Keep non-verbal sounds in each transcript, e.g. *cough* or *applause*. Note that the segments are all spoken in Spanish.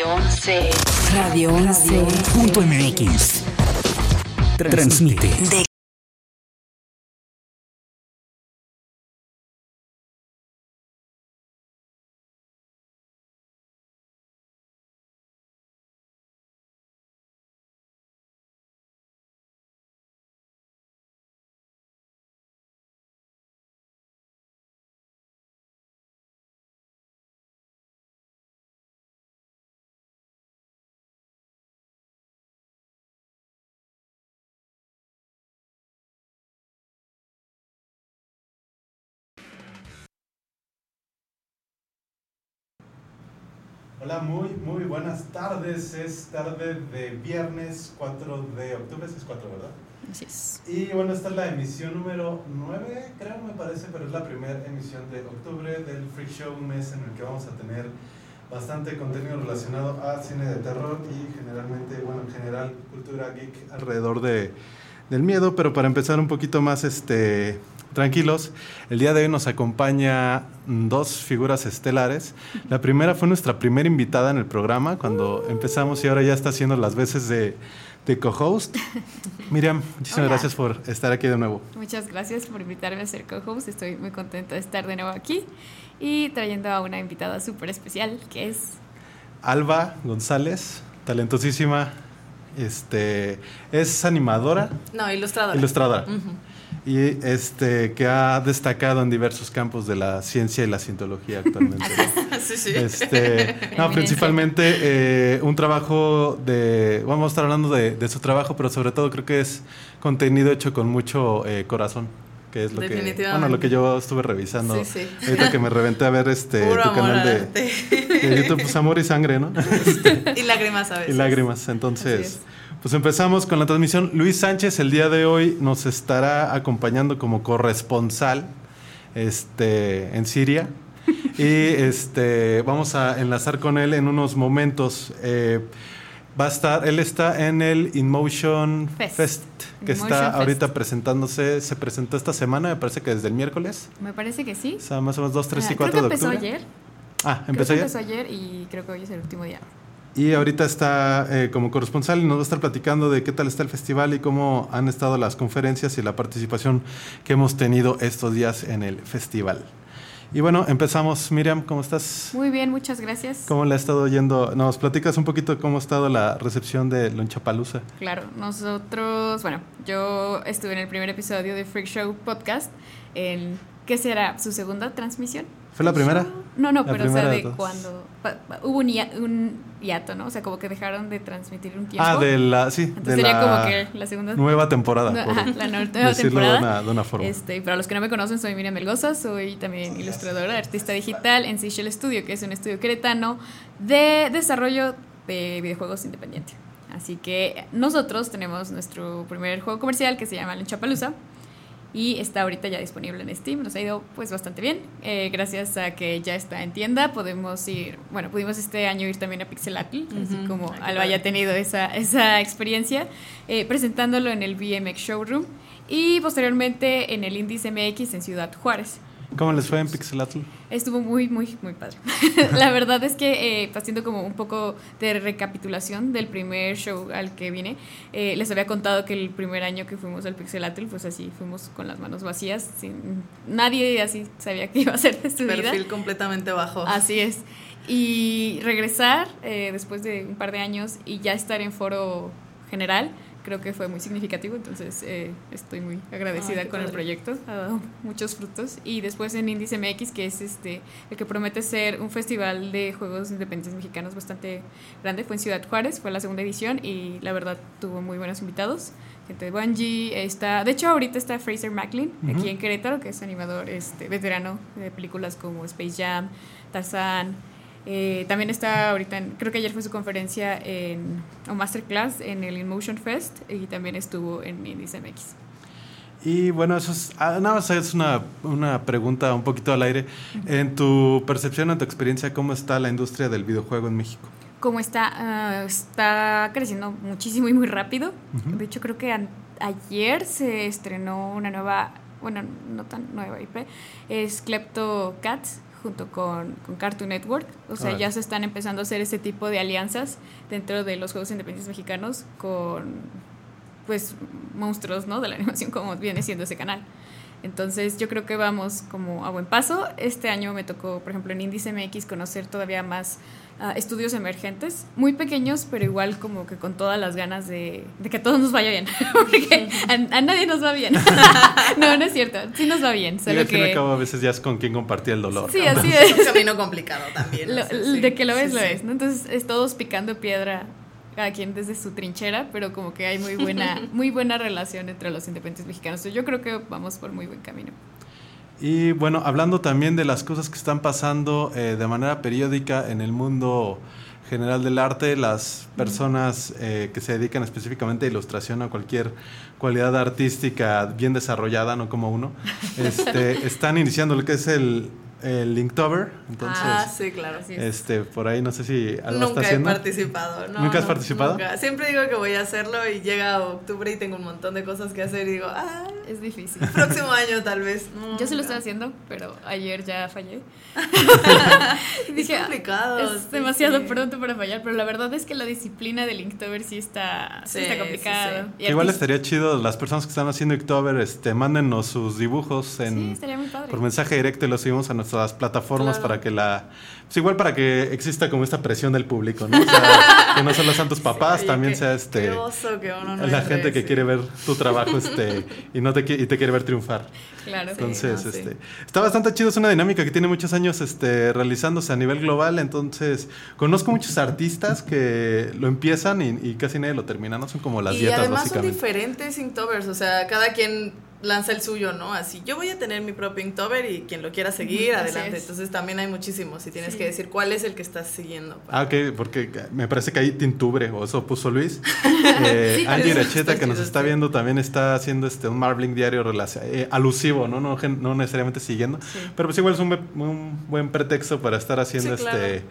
Radio 11. Radio 11.mx. Transmite. De Hola, muy, muy buenas tardes. Es tarde de viernes 4 de octubre, es 4, ¿verdad? Así es. Y bueno, esta es la emisión número 9, creo, me parece, pero es la primera emisión de octubre del Freak Show, un mes en el que vamos a tener bastante contenido relacionado a cine de terror y generalmente, bueno, en general, cultura geek alrededor de, del miedo, pero para empezar un poquito más este, tranquilos, el día de hoy nos acompaña mm, dos figuras estelares. La primera fue nuestra primera invitada en el programa cuando empezamos y ahora ya está haciendo las veces de, de co-host. Miriam, muchísimas Hola. gracias por estar aquí de nuevo. Muchas gracias por invitarme a ser co-host. Estoy muy contenta de estar de nuevo aquí y trayendo a una invitada súper especial que es. Alba González, talentosísima, este, es animadora, No, ilustradora. ilustradora. Ujú. Y este que ha destacado en diversos campos de la ciencia y la cientología actualmente. *laughs* sí, sí. Este, *laughs* no, principalmente eh, un trabajo de, vamos a estar hablando de, de su trabajo, pero sobre todo creo que es contenido hecho con mucho eh, corazón, que es lo que, bueno, lo que yo estuve revisando. Sí, sí. Ahorita que me reventé a ver este Puro tu canal al de, de YouTube, pues amor y sangre, ¿no? *laughs* y lágrimas a veces. y lágrimas. Entonces, es. Pues empezamos con la transmisión. Luis Sánchez el día de hoy nos estará acompañando como corresponsal este, en Siria. Y *laughs* este, vamos a enlazar con él en unos momentos. Eh, va a estar, él está en el InMotion Fest, Fest. que está Fest. ahorita presentándose. Se presentó esta semana, me parece que desde el miércoles. Me parece que sí. O sea, más o menos 2, 3 Ah, y 4 creo de que empezó octubre. ayer. Ah, Creo empezó que ayer. empezó ayer y creo que hoy es el último día. Y ahorita está eh, como corresponsal y nos va a estar platicando de qué tal está el festival y cómo han estado las conferencias y la participación que hemos tenido estos días en el festival. Y bueno, empezamos. Miriam, ¿cómo estás? Muy bien, muchas gracias. ¿Cómo le ha estado yendo? Nos platicas un poquito cómo ha estado la recepción de Lonchapalooza. Claro, nosotros, bueno, yo estuve en el primer episodio de Freak Show Podcast, en, ¿qué será? ¿Su segunda transmisión? ¿Fue la primera? No, no, La pero o sea, de cuando pa- pa- hubo un, un hiato, ¿no? O sea, como que dejaron de transmitir un tiempo. Ah, de la, sí, Entonces de sería la como que la segunda nueva temporada. No, por ajá, la nueva decirlo temporada. De una, de una forma. Este, y para los que no me conocen, soy Miriam Melgoza, soy también ilustradora, artista digital en Seashell Studio, que es un estudio queretano de desarrollo de videojuegos independiente. Así que nosotros tenemos nuestro primer juego comercial que se llama Lunchapalooza y está ahorita ya disponible en Steam. Nos ha ido pues bastante bien. Eh, gracias a que ya está en tienda, podemos ir, bueno, pudimos este año ir también a Pixelatl, así como Ay, qué Alba ya ha padre. tenido esa, esa experiencia, eh, presentándolo en el BMX Showroom y posteriormente en el Indies MX en Ciudad Juárez. ¿Cómo les fue en Pixelatl? Estuvo muy, muy, muy padre. *laughs* la verdad es que eh, haciendo como un poco de recapitulación del primer show al que vine, eh, les había contado que el primer año que fuimos al Pixelatl, pues así fuimos con las manos vacías, sin, nadie así sabía qué iba a hacer de su vida. Perfil completamente bajo. Así es. Y regresar eh, después de un par de años y ya estar en foro general, creo que fue muy significativo. Entonces eh, estoy muy agradecida con el proyecto. Ha dado muchos frutos. Y después en Indies MX, que es este el que promete ser un festival de juegos independientes mexicanos bastante grande, fue en Ciudad Juárez, fue la segunda edición y la verdad tuvo muy buenos invitados. Gente de Bungie, está, de hecho ahorita está Fraser Macklin aquí en Querétaro, que es animador este, veterano de películas como Space Jam, Tarzán. Eh, también está ahorita, en- creo que ayer fue su conferencia en, o masterclass en el InMotion Fest y también estuvo en Indies MX. Y bueno, eso es, ah, nada más es una, una pregunta un poquito al aire. En tu percepción, en tu experiencia, ¿cómo está la industria del videojuego en México? Como está, ah, está creciendo muchísimo y muy rápido. De hecho, creo que ayer se estrenó una nueva, bueno, no tan nueva IP, es Klepto Cats, junto con, con Cartoon Network. O sea, ya se están empezando a hacer ese tipo de alianzas dentro de los juegos independientes mexicanos con, pues, monstruos, ¿no? De la *laughs* animación, como viene siendo ese canal. Entonces yo creo que vamos como a buen paso. Este año me tocó, por ejemplo, en Índice MX conocer todavía más ah, estudios emergentes, muy pequeños, pero igual como que con todas las ganas de, de que a todos nos vaya bien, *laughs* porque a, a nadie nos va bien. *laughs* no, no es cierto, sí nos va bien, Y solo al fin y al que... cabo a veces ya es con quien compartir el dolor. Sí, así *laughs* Es es. un camino complicado también. Lo- sí. de que lo ves, Sí, lo sí. es, ¿no? Entonces es todos picando piedra, cada quien desde su trinchera, pero como que hay muy buena, muy buena relación entre los independientes mexicanos. Yo creo que vamos por muy buen camino. Y bueno, hablando también de las cosas que están pasando eh, de manera periódica en el mundo general del arte, las personas eh, que se dedican específicamente a ilustración o cualquier cualidad artística bien desarrollada, no como uno, *laughs* este, están iniciando lo que es el, el Inktober. Entonces, ah, sí, claro. Es. este, por ahí no sé si algo está Nunca he participado. No, ¿Nunca has participado? nunca. Siempre digo que voy a hacerlo y llega octubre y tengo un montón de cosas que hacer y digo, ah, Es difícil. *laughs* próximo año tal vez. No, Yo sí lo estoy haciendo, pero ayer ya fallé. *laughs* Y Es complicado, Es sí, demasiado sí. pronto para fallar, pero la verdad es que la disciplina del Inktober sí está, sí Sí, está sí, complicada. igual estaría chido, las personas que están haciendo Inktober, este, mándennos sus dibujos en, Sí, estaría muy padre. por mensaje directo y lo subimos a nuestras plataformas Claro. para que la pues igual para que exista como esta presión del público no O sea, *laughs* que no solo sean tus papás también qué- sea este qué oso que uno no la gente que sí. quiere ver tu trabajo este *laughs* y no te y te quiere ver triunfar Claro. entonces no, sí. este está bastante chido es una dinámica que tiene muchos años este realizándose a nivel global entonces conozco muchos artistas que lo empiezan y, y casi nadie lo termina no son como las y dietas además son básicamente diferentes Inktovers, o sea, cada quien lanza el suyo, ¿no? Así, yo voy a tener mi propio Inktober y quien lo quiera seguir, así adelante. es. Entonces también hay muchísimos y tienes Sí. que decir cuál es el que estás siguiendo. Ah, ok, porque me parece que hay tintubre, o eso puso Luis. *laughs* Eh, Sí, Angie está que nos está viendo, también está haciendo este un Marbling diario eh, alusivo, ¿no? No, gen- no necesariamente siguiendo. Sí. Pero pues igual es un, un buen pretexto para estar haciendo Sí, claro. este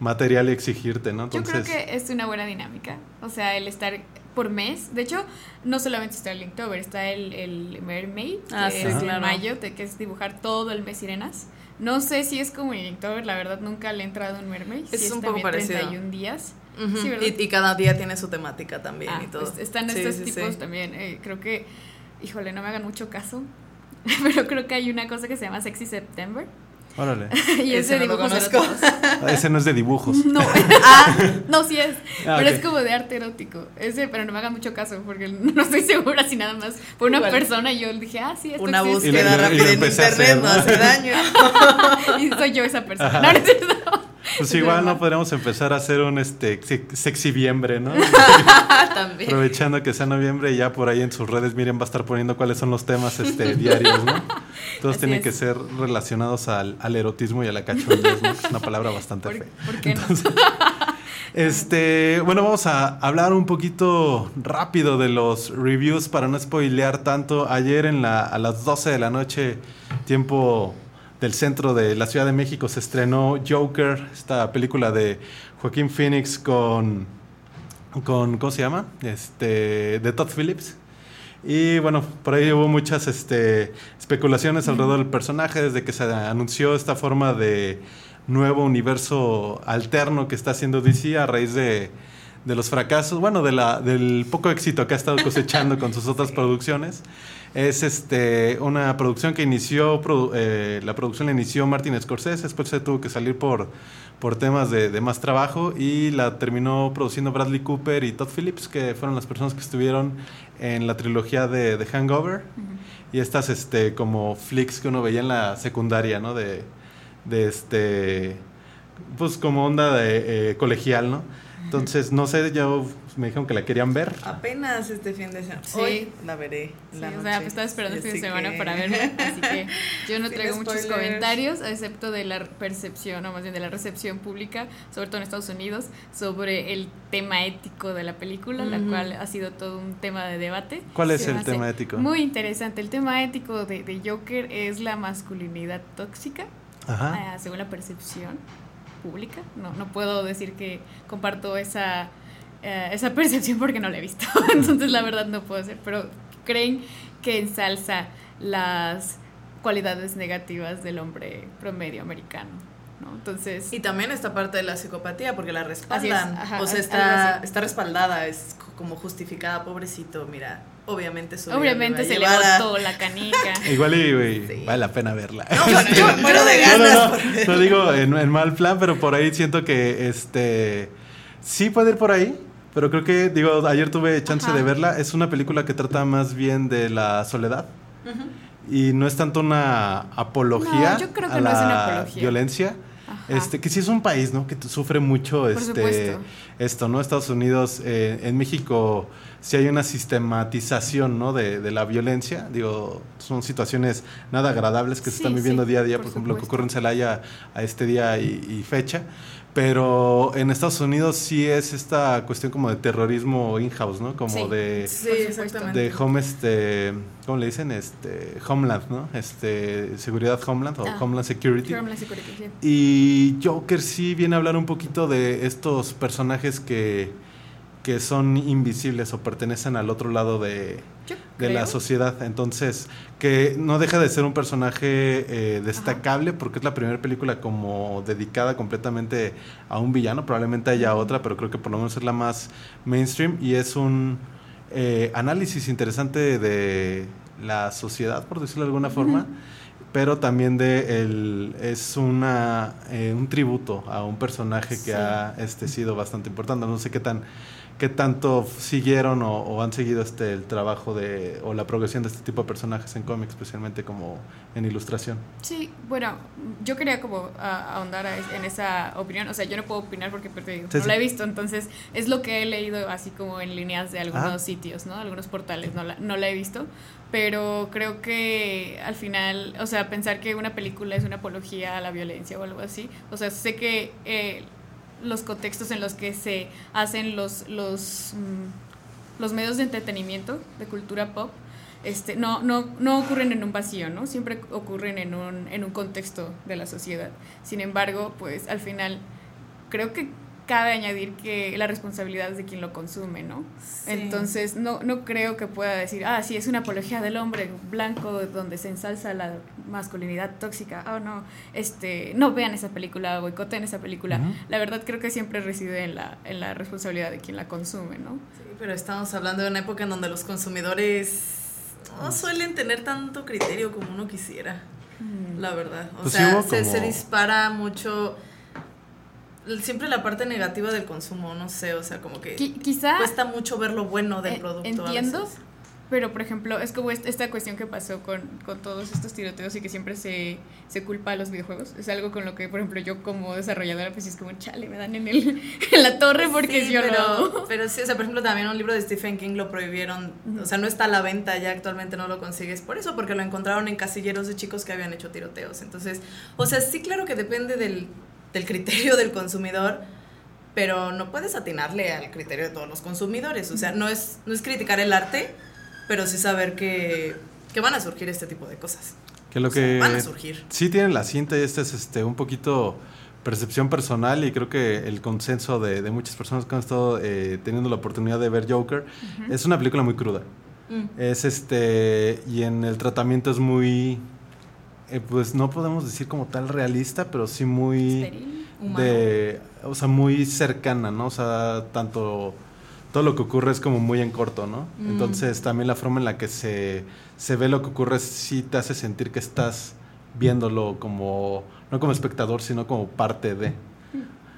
material y exigirte, ¿no? Yo Entonces, creo que es una buena dinámica. O sea, el estar por mes. De hecho, no solamente está el Inktober, está el, el Mermaid, Ah, que sí, es en claro. mayo, que es dibujar todo el mes sirenas. No sé si es como el Inktober, la verdad nunca le he entrado en Mermaid. Es si un poco también parecido. 31 días. Ujú, Sí, ¿verdad? y, y cada día tiene su temática también Ah, y todo. pues están Sí, estos sí, tipos sí. también. eh, creo que, híjole, no me hagan mucho caso. *laughs* Pero creo que hay una cosa que se llama Sexy September. Órale. *laughs* y es Ese de no lo dibujos conozco. eróticos. *laughs* Ese no es de dibujos. *laughs* No, ah, no, sí es. Ah, pero es como de arte erótico. Ese, pero no me hagan mucho caso porque no estoy segura si nada más fue una Igual. persona y yo dije, ah, sí, esto Una existe. Lo- búsqueda lo- y lo rápida en internet hacer, no ¿no? hace daño. y soy yo esa persona. No, no es cierto. Pues Es igual no podríamos empezar a hacer un este sex- sexiviembre, ¿no? *laughs* también. Aprovechando que sea noviembre y ya por ahí en sus redes Miren va a estar poniendo cuáles son los temas este, diarios, ¿no? Todos Así tienen es. que ser relacionados al, al erotismo y a la cachondez, ¿no? Es una palabra bastante ¿Por, fea. por qué no? *laughs* Este, bueno, vamos a hablar un poquito rápido de los reviews para no spoilear tanto. Ayer en la, a las 12 de la noche, tiempo del centro de la Ciudad de México, se estrenó Joker, esta película de Joaquín Phoenix con, con ¿cómo se llama? Este, de Todd Phillips. Y bueno, por ahí hubo muchas este, especulaciones alrededor del personaje desde que se anunció esta forma de nuevo universo alterno que está haciendo DC a raíz de, de los fracasos, bueno, de la, del poco éxito que ha estado cosechando con sus otras producciones. Es este, una producción que inició, produ- eh, la producción la inició Martin Scorsese, después se tuvo que salir por, por temas de, de más trabajo y la terminó produciendo Bradley Cooper y Todd Phillips, que fueron las personas que estuvieron en la trilogía de, de Hangover y estas este, como flicks que uno veía en la secundaria, ¿no? De, de este, pues como onda de eh, colegial, ¿no? Entonces, no sé, yo me dijeron que la querían ver. Apenas este fin de semana. Sí. Hoy la veré. Sí, la o sea, pues estaba esperando el fin de semana que- para verlo, así que yo no *laughs* Sin traigo muchos spoilers. comentarios, excepto de la percepción, o más bien de la recepción pública, sobre todo en Estados Unidos, sobre el tema ético de la película, la cual ha sido todo un tema de debate. ¿Cuál es el tema ético? Muy interesante. El tema ético de, de Joker es la masculinidad tóxica, Ajá. ah, según la percepción pública. No, no puedo decir que comparto esa, eh, esa *laughs* percepción porque no la he visto. *laughs* Entonces, la verdad, no puedo decir. Pero creen que ensalza las cualidades negativas del hombre promedio americano. ¿no? Entonces, Y también esta parte de la psicopatía, porque la es, respaldan. ajá, o sea, está, está respaldada, es como justificada, pobrecito, mira. Obviamente su obviamente se le botó la canica. *laughs* Igual y Sí. vale la pena verla. No, bueno, yo muero de No, ganas. no, no, no digo en, en mal plan, pero por ahí siento que este sí puede ir por ahí, pero creo que digo, ayer tuve chance Ajá. de verla, es una película que trata más bien de la soledad y no es tanto una apología No, yo creo que a no es la una apología. violencia. Ajá. Este, que sí es un país, ¿no? Que sufre mucho este supuesto. esto, ¿no? Estados Unidos, eh, en México sí hay una sistematización, ¿no? De, de la violencia. Digo, son situaciones nada agradables que se están viviendo sí, día a día, por, por ejemplo, lo que supuesto. ocurre en Celaya a este día y, y fecha. Pero en Estados Unidos sí es esta cuestión como de terrorismo in-house, ¿no? Como Sí. de supuesto. de home este cómo le dicen este homeland no este seguridad homeland o Ah. homeland security Homeland Security, sí. y Joker sí viene a hablar un poquito de estos personajes que que son invisibles o pertenecen al otro lado de, de la sociedad. Entonces que no deja de ser un personaje eh, destacable porque es la primera película como dedicada completamente a un villano. Probablemente haya otra pero creo que por lo menos es la más mainstream y es un eh, análisis interesante de la sociedad por decirlo de alguna forma pero también de el es una eh, un tributo a un personaje que Sí. ha este sido bastante importante. No sé qué tan qué tanto siguieron o, o han seguido este el trabajo de o la progresión de este tipo de personajes en cómics especialmente como en ilustración Sí, bueno, yo quería como ah, ahondar en esa opinión. O sea, yo no puedo opinar porque pues, te digo, Sí, no sí. la he visto. Entonces, es lo que he leído así como en líneas de algunos Ajá. sitios, ¿no? Algunos portales. No la, no la he visto. Pero creo que al final, o sea, pensar que una película es una apología a la violencia o algo así. O sea, sé que eh, los contextos en los que se hacen los, los, mm, los medios de entretenimiento, de cultura pop, este, no, no, no ocurren en un vacío, ¿no? Siempre ocurren en un, en un contexto de la sociedad. Sin embargo, pues al final creo que cabe añadir que la responsabilidad es de quien lo consume, ¿no? Sí. Entonces, no, no creo que pueda decir, ah, sí, es una apología del hombre blanco donde se ensalza la masculinidad tóxica. Oh, no, este, no vean esa película, boicoten esa película. La verdad creo que siempre reside en la, en la responsabilidad de quien la consume, ¿no? Sí, pero estamos hablando de una época en donde los consumidores no suelen tener tanto criterio como uno quisiera, la verdad. O Pues sea, se, como- se dispara mucho siempre la parte negativa del consumo, no sé, o sea, como que Qui- quizá cuesta mucho ver lo bueno del Eh, producto. a entiendo, veces. pero por ejemplo, es como est- esta cuestión que pasó con, con todos estos tiroteos y que siempre se, se culpa a los videojuegos. Es algo con lo que, por ejemplo, yo como desarrolladora, pues es como, chale, me dan en, el, *laughs* en la torre porque Sí, yo pero, hago. pero sí, o sea, por ejemplo, también un libro de Stephen King lo prohibieron, o sea, no está a la venta ya actualmente no lo consigues por eso, porque lo encontraron en casilleros de chicos que habían hecho tiroteos. Entonces, o sea, sí, claro que depende del, del criterio del consumidor, pero no puedes atinarle al criterio de todos los consumidores. O sea, no es, no es criticar el arte, pero sí saber que, que van a surgir este tipo de cosas. que lo O sea, que van a surgir. sí tienen la cinta y este es este un poquito percepción personal y creo que el consenso de, de muchas personas que han estado eh, teniendo la oportunidad de ver Joker es una película muy cruda Mm. es este y en el tratamiento es muy eh, pues no podemos decir como tal realista pero sí muy de o sea muy cercana no o sea tanto todo lo que ocurre es como muy en corto no Mm. entonces también la forma en la que se se ve lo que ocurre sí te hace sentir que estás viéndolo como no como espectador sino como parte de.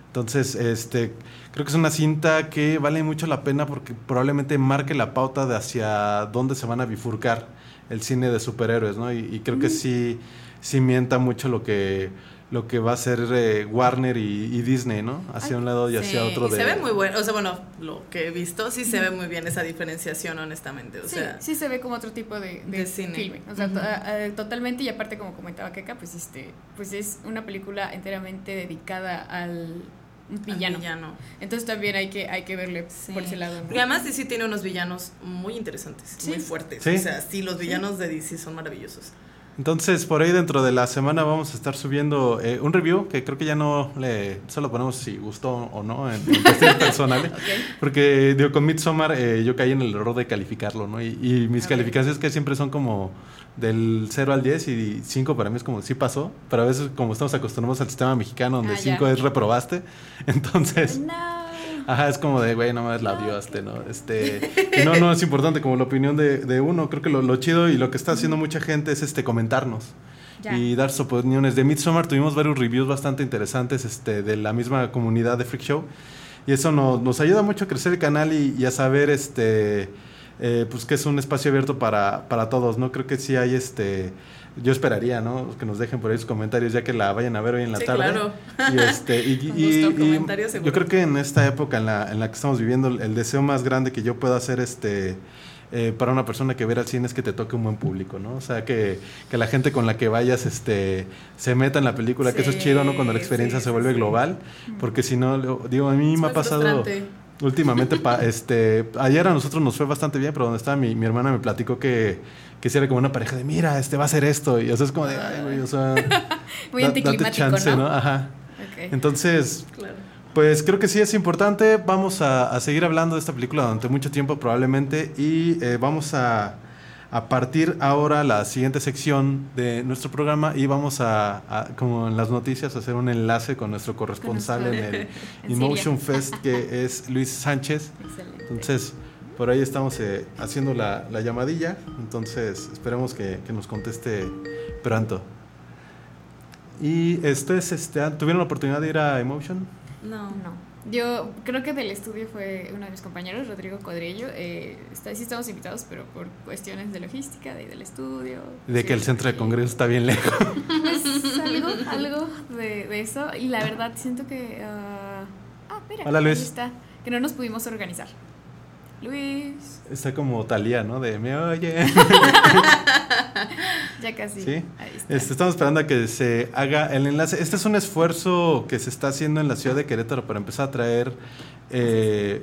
Entonces, este, creo que es una cinta que vale mucho la pena porque probablemente marque la pauta de hacia dónde se van a bifurcar el cine de superhéroes, ¿no? Y, y creo que sí, sí mienta mucho lo que, lo que va a ser eh, Warner y, y Disney, ¿no? Hacia Ay, un lado y hacia Sí, otro y de... se ve muy bueno, o sea, bueno, lo que he visto, sí se ve muy bien esa diferenciación, honestamente. O Sí, sea, sí se ve como otro tipo de, de de cine. filme. O sea, to- eh, totalmente. Y aparte, como comentaba Keka, pues este, pues es una película enteramente dedicada al villano. villano. Entonces también hay que, hay que verle Sí. por ese lado. ¿no? Porque además DC tiene unos villanos muy interesantes, Sí. muy fuertes. Sí. O sea, sí, los villanos de DC son maravillosos. Entonces, por ahí dentro de la semana vamos a estar subiendo eh, un review que creo que ya no le solo ponemos si gustó o no en, en cuestiones *laughs* personales. Porque digo, con Midsommar eh, yo caí en el error de calificarlo, ¿no? Y, y mis calificaciones que siempre son como del 0 al 10 y 5 para mí es como sí pasó, pero a veces como estamos acostumbrados al sistema mexicano donde Ah, ya. 5 es reprobaste, *laughs* entonces... No. Ajá, es como de, güey, no más la odiaste, ¿no? Este, y no, no es importante como la opinión de, de uno. Creo que lo, lo chido y lo que está haciendo mucha gente es este comentarnos Ya. y dar sus opiniones. De Midsommar tuvimos varios reviews bastante interesantes este, de la misma comunidad de Freak Show. Y eso nos, nos ayuda mucho a crecer el canal y, y a saber este eh, pues que es un espacio abierto para, para todos, ¿no? Creo que sí hay este. Yo esperaría, ¿no? Que nos dejen por ahí sus comentarios ya que la vayan a ver hoy en la Sí, tarde. claro. Y este, y, *laughs* y- y yo creo que en esta época en la, en la que estamos viviendo, el deseo más grande que yo puedo hacer este eh, para una persona que ver al cine es que te toque un buen público, ¿no? O sea, que, que la gente con la que vayas este, se meta en la película, que eso es chido, ¿no? Cuando la experiencia sí, se vuelve global, porque si no, digo, a mí Es me ha pasado frustrante. Últimamente, pa- este, ayer a nosotros nos fue bastante bien, pero donde estaba mi, mi hermana me platicó que, que si era como una pareja de, mira, este va a hacer esto, y eso es como de, ay, güey, o sea, *laughs* Muy da- anticlimático, date chance, ¿no? Ajá. Ok. Entonces, Claro. pues creo que sí es importante. Vamos a, a seguir hablando de esta película durante mucho tiempo probablemente y eh, vamos a, a partir ahora la siguiente sección de nuestro programa y vamos a, a, como en las noticias, hacer un enlace con nuestro corresponsal nuestro- en el *laughs* en Emotion Siria. Fest que *laughs* es Luis Sánchez. Excelente. Entonces, por ahí estamos eh, haciendo la, la llamadilla. Entonces, esperemos que, que nos conteste pronto. Y ustedes este, ¿tuvieron la oportunidad de ir a Emotion? No. No. Yo creo que del estudio fue uno de mis compañeros, Rodrigo Cuadrillo. Eh, está, sí estamos invitados, pero por cuestiones de logística, de, del estudio. De que el centro de congreso está bien lejos. Pues *laughs* algo, algo de, de eso. Y la verdad siento que... ah, ah, mira. Hola, Luis. ahí está. Que no nos pudimos organizar. Luis. Está como Talía, ¿no? De me oye. *laughs* Ya casi. Sí. Ahí está. Este, estamos esperando a que se haga el enlace. Este es un esfuerzo que se está haciendo en la ciudad de Querétaro para empezar a traer, eh,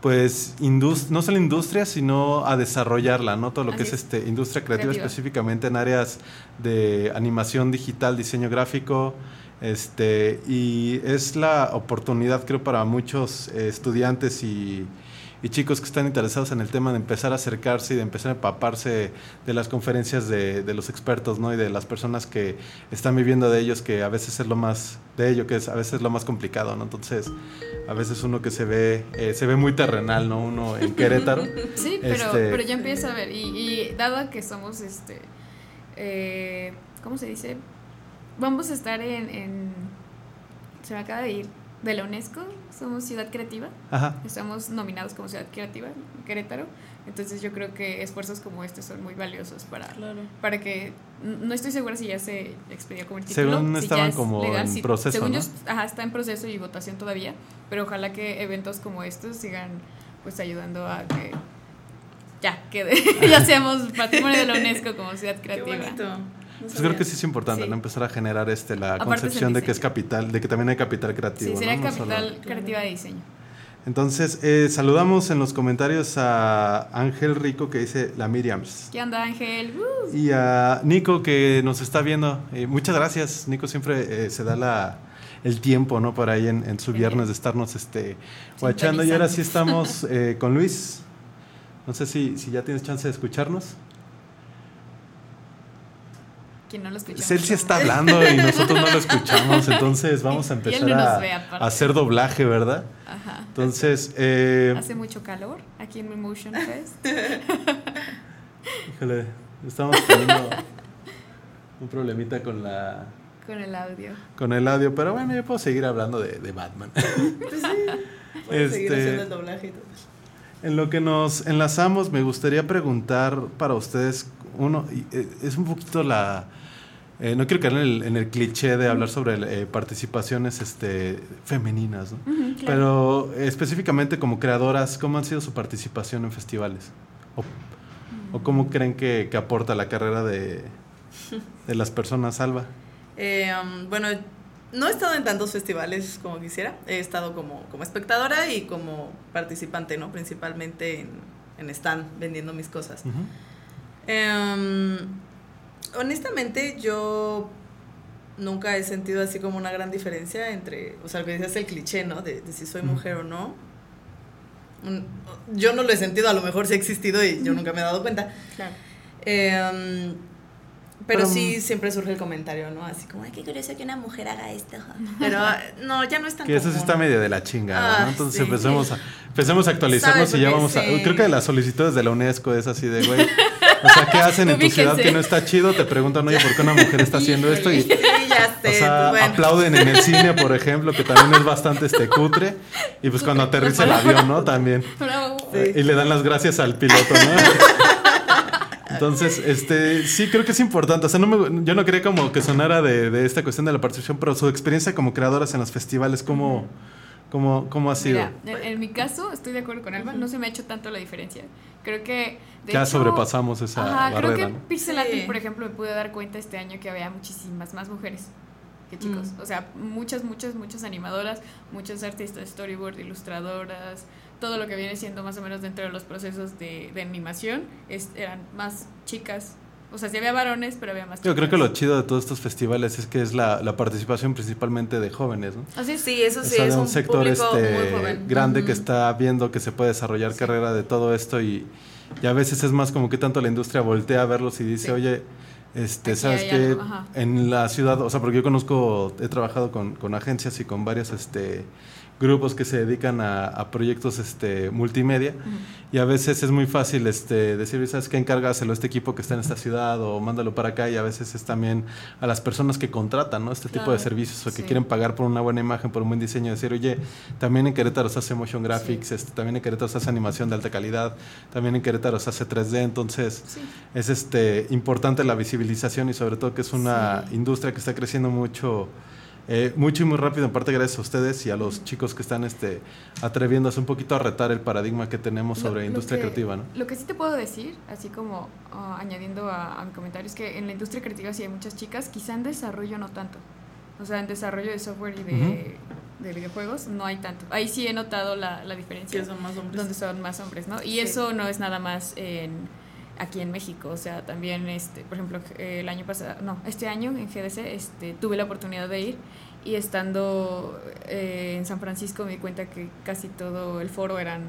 pues, no solo industria, sino a desarrollarla, ¿no? Todo lo que es, este, industria creativa, Creativa. específicamente en áreas de animación digital, diseño gráfico. Este, y es la oportunidad, creo, para muchos eh, estudiantes y, y chicos que están interesados en el tema de empezar a acercarse y de empezar a empaparse de las conferencias de, de los expertos, ¿no? Y de las personas que están viviendo de ellos, que a veces es lo más, de ello, que es a veces lo más complicado, ¿no? Entonces, a veces uno que se ve, eh, se ve muy terrenal, ¿no? Uno en *laughs* Querétaro. Sí, pero, Este- pero ya empieza a ver. Y, y dado que somos, este, eh, ¿cómo se dice? Vamos a estar en, en- se me acaba de ir, de la UNESCO, somos ciudad creativa, Ajá. estamos nominados como ciudad creativa, Querétaro. Entonces yo creo que esfuerzos como este son muy valiosos para, Claro. para que, no estoy segura si ya se expedió como el título. Según si ya estaban es como en sí, proceso, Según ¿no? yo, ajá, está en proceso y votación todavía, pero ojalá que eventos como estos sigan pues ayudando a que ya, que *laughs* ya seamos patrimonio de la UNESCO como ciudad Qué creativa. bonito. Pues creo que sí es importante, Sí. ¿no? Empezar a generar este, la Aparte concepción de que es capital, de que también hay capital creativo, Sí, sería ¿no? No solo- capital creativa de diseño. Entonces, eh, saludamos en los comentarios a Ángel Rico que dice la Miriams. ¿Qué onda, Ángel? Uh, Y a Nico que nos está viendo. Eh, muchas gracias. Nico siempre eh, se da la, el tiempo, ¿no? Por ahí en, en su viernes de estarnos este, guachando. Y ahora sí estamos *laughs* eh, con Luis. No sé si, si ya tienes chance de escucharnos. Quien no lo escuchó. Sí está hablando y nosotros no lo escuchamos. Entonces *laughs* vamos a empezar no a, ve, aparte. a hacer doblaje, ¿verdad? Ajá. Entonces, eh, Hace mucho calor aquí en Motion Fest. *laughs* híjole, estamos teniendo un problemita con la con el audio. con el audio, pero bueno, yo puedo seguir hablando de, de Batman. *laughs* Pues sí. Puedes seguir Este- haciendo el doblaje y todo. En lo que nos enlazamos, me gustaría preguntar para ustedes, uno, eh, es un poquito la... eh, no quiero caer en el, en el cliché de hablar sobre eh, participaciones este, femeninas, ¿no? Claro. pero eh, específicamente como creadoras, ¿cómo han sido su participación en festivales? ¿O, o cómo creen que, que aporta la carrera de, de las personas, Alba? Eh, um, bueno, no he estado en tantos festivales como quisiera. He estado como, como espectadora y como participante, ¿no? Principalmente en, en stand, vendiendo mis cosas. Honestamente, yo nunca he sentido así como una gran diferencia entre, o sea, lo que decías el cliché, ¿no? De, de si soy mujer o no. Yo no lo he sentido, a lo mejor sí ha existido y yo nunca me he dado cuenta. Claro. Eh, pero, Pero, sí siempre surge el comentario, ¿no? Así como, ay, qué curioso que una mujer haga esto. *laughs* Pero no, ya no es tan Que eso sí común. está medio de la chingada, Ah, ¿no? Entonces sí. empecemos a, empecemos a actualizarnos ¿Sabe y ya vamos a... Sí. Creo que las solicitudes de la UNESCO es así de, güey, *laughs* o sea, ¿qué hacen en tu ciudad que no está chido? Te preguntan, oye, ¿por qué una mujer está haciendo esto? Y, Sí, *laughs* ya sé. o sea, bueno. aplauden en el cine, por ejemplo, que también es bastante este cutre. Y pues cuando aterriza el avión, ¿no? También. Bravo. Sí. Y le dan las gracias al piloto, ¿no? *laughs* Entonces, este, sí creo que es importante. O sea, no me- yo no quería como que sonara de, de esta cuestión de la participación, pero su experiencia como creadoras en los festivales, ¿cómo, cómo, cómo ha sido? Mira, en, en mi caso, estoy de acuerdo con Alba, no se me ha hecho tanto la diferencia. Creo que. De ya hecho, sobrepasamos esa Ajá, creo barrera. que ¿no? Pixelati, Sí. por ejemplo, me pude dar cuenta este año que había muchísimas más mujeres que chicos. Mm. O sea, muchas, muchas, muchas animadoras, muchas artistas, storyboard, ilustradoras, todo lo que viene siendo más o menos dentro de los procesos de, de animación, es, eran más chicas. O sea, sí había varones, pero había más chicas. Yo creo que lo chido de todos estos festivales es que es la, la participación principalmente de jóvenes, ¿no? Así. Sí, eso O sí, sea, es de un, un sector este, muy grande que está viendo que se puede desarrollar carrera de todo esto y, y a veces es más como que tanto la industria voltea a verlos y dice, Sí. oye, este, Aquí ¿sabes qué? En la ciudad, o sea, porque yo conozco, he trabajado con, con agencias y con varios este, grupos que se dedican a, a proyectos este, multimedia y a veces es muy fácil este, decir, ¿sabes qué? Encárgaselo a este equipo que está en esta ciudad o mándalo para acá y a veces es también a las personas que contratan, ¿no? Este tipo de servicios o que sí. quieren pagar por una buena imagen, por un buen diseño, decir, oye, también en Querétaro se hace motion graphics, Sí. este, también en Querétaro se hace animación de alta calidad, también en Querétaro se hace 3D, entonces Sí. es este importante la visibilización y sobre todo que es una industria que está creciendo mucho eh, mucho y muy rápido en parte gracias a ustedes y a los chicos que están este atreviéndose un poquito a retar el paradigma que tenemos sobre lo industria que- creativa ¿no? Lo que sí te puedo decir, así como ah, añadiendo a, a mi comentario, es que en la industria creativa sí hay muchas chicas, quizá en desarrollo no tanto. O sea, en desarrollo de software y de, de videojuegos no hay tanto. Ahí sí he notado la, la diferencia. Que son más hombres. donde son más hombres, ¿no? Y Sí. eso no es nada más en aquí en México, o sea, también este, por ejemplo, el año pasado, no, este año en GDC este tuve la oportunidad de ir y estando eh, en San Francisco me di cuenta que casi todo el foro eran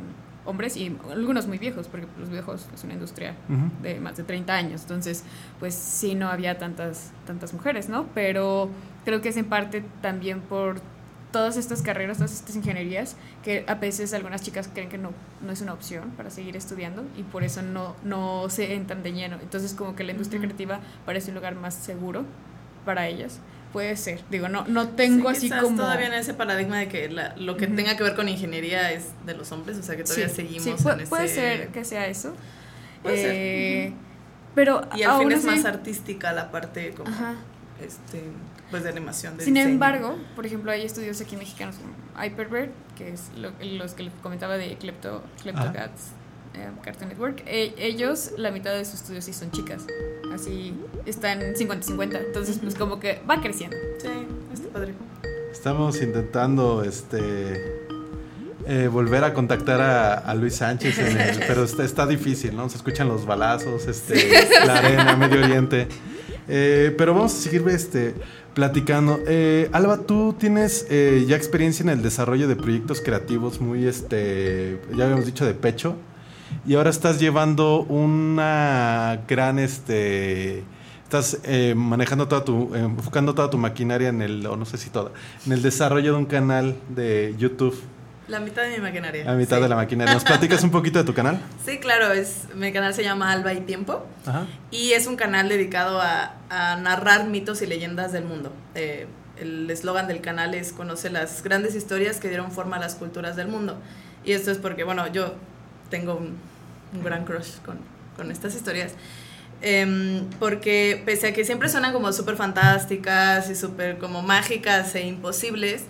hombres y algunos muy viejos, porque los viejos es una industria de más de 30 años. Entonces, pues sí, no había tantas, tantas mujeres, ¿no? Pero creo que es en parte también por todas estas carreras, todas estas ingenierías, que a veces algunas chicas creen que no, no es una opción para seguir estudiando y por eso no, no se entran de lleno. Entonces, como que la industria creativa parece un lugar más seguro para ellas. Puede ser. Digo, no, no tengo Sí, así como... todavía en ese paradigma de que la- lo que tenga que ver con ingeniería es de los hombres, o sea que todavía Sí, seguimos sí, en puede, ese... puede ser que sea eso. Puede ser, Eh, Pero Y al fin es así- más artística la parte como Ajá. este pues de animación de Sin diseño. embargo, por ejemplo, hay estudios aquí mexicanos como Hyperbird, que es lo- los que les comentaba de Klepto, Kleptocats eh, Cartoon Network. E- ellos, la mitad de sus estudios sí son chicas. Así están 50-50. Entonces, pues como que va creciendo. Sí, está padre. Estamos intentando este eh, volver a contactar a, a Luis Sánchez, en el- *laughs* pero está, está difícil, ¿no? Se escuchan los balazos, este, la arena, Medio Oriente. Eh, pero vamos a seguir este, platicando. Eh, Alba, tú tienes eh, ya experiencia en el desarrollo de proyectos creativos muy, este, ya habíamos dicho, de pecho. Y ahora estás llevando una gran, este, estás eh, manejando toda tu, enfocando toda tu maquinaria en el, o no sé si toda, en el desarrollo de un canal de YouTube La mitad de mi maquinaria. a mitad sí. de la maquinaria. ¿Nos platicas un poquito de tu canal? *laughs* Sí, claro, es mi canal se llama Alba y Tiempo Ajá. y es un canal dedicado a, a narrar mitos y leyendas del mundo. Eh, el eslogan del canal es conoce las grandes historias que dieron forma a las culturas del mundo. Y esto es porque, bueno, yo tengo un, un gran crush con, con estas historias. Em, porque pese a que siempre suenan como súper fantásticas y súper como mágicas e imposibles,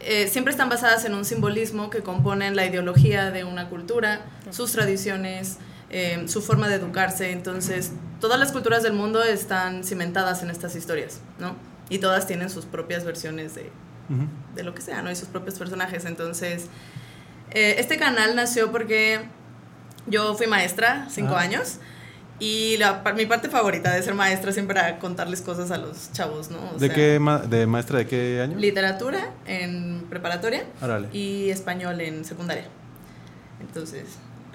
eh, siempre están basadas en un simbolismo que componen la ideología de una cultura, sus tradiciones, eh, su forma de educarse. Entonces, todas las culturas del mundo están cimentadas en estas historias, ¿no? Y todas tienen sus propias versiones de, de lo que sea, ¿no? Y sus propios personajes. Entonces, eh, este canal nació porque yo fui maestra cinco Ah. años Y la, mi parte favorita de ser maestra siempre era contarles cosas a los chavos, ¿no? O ¿De sea, qué ma- de maestra de qué año? Literatura en preparatoria Órale. y español en secundaria. Entonces,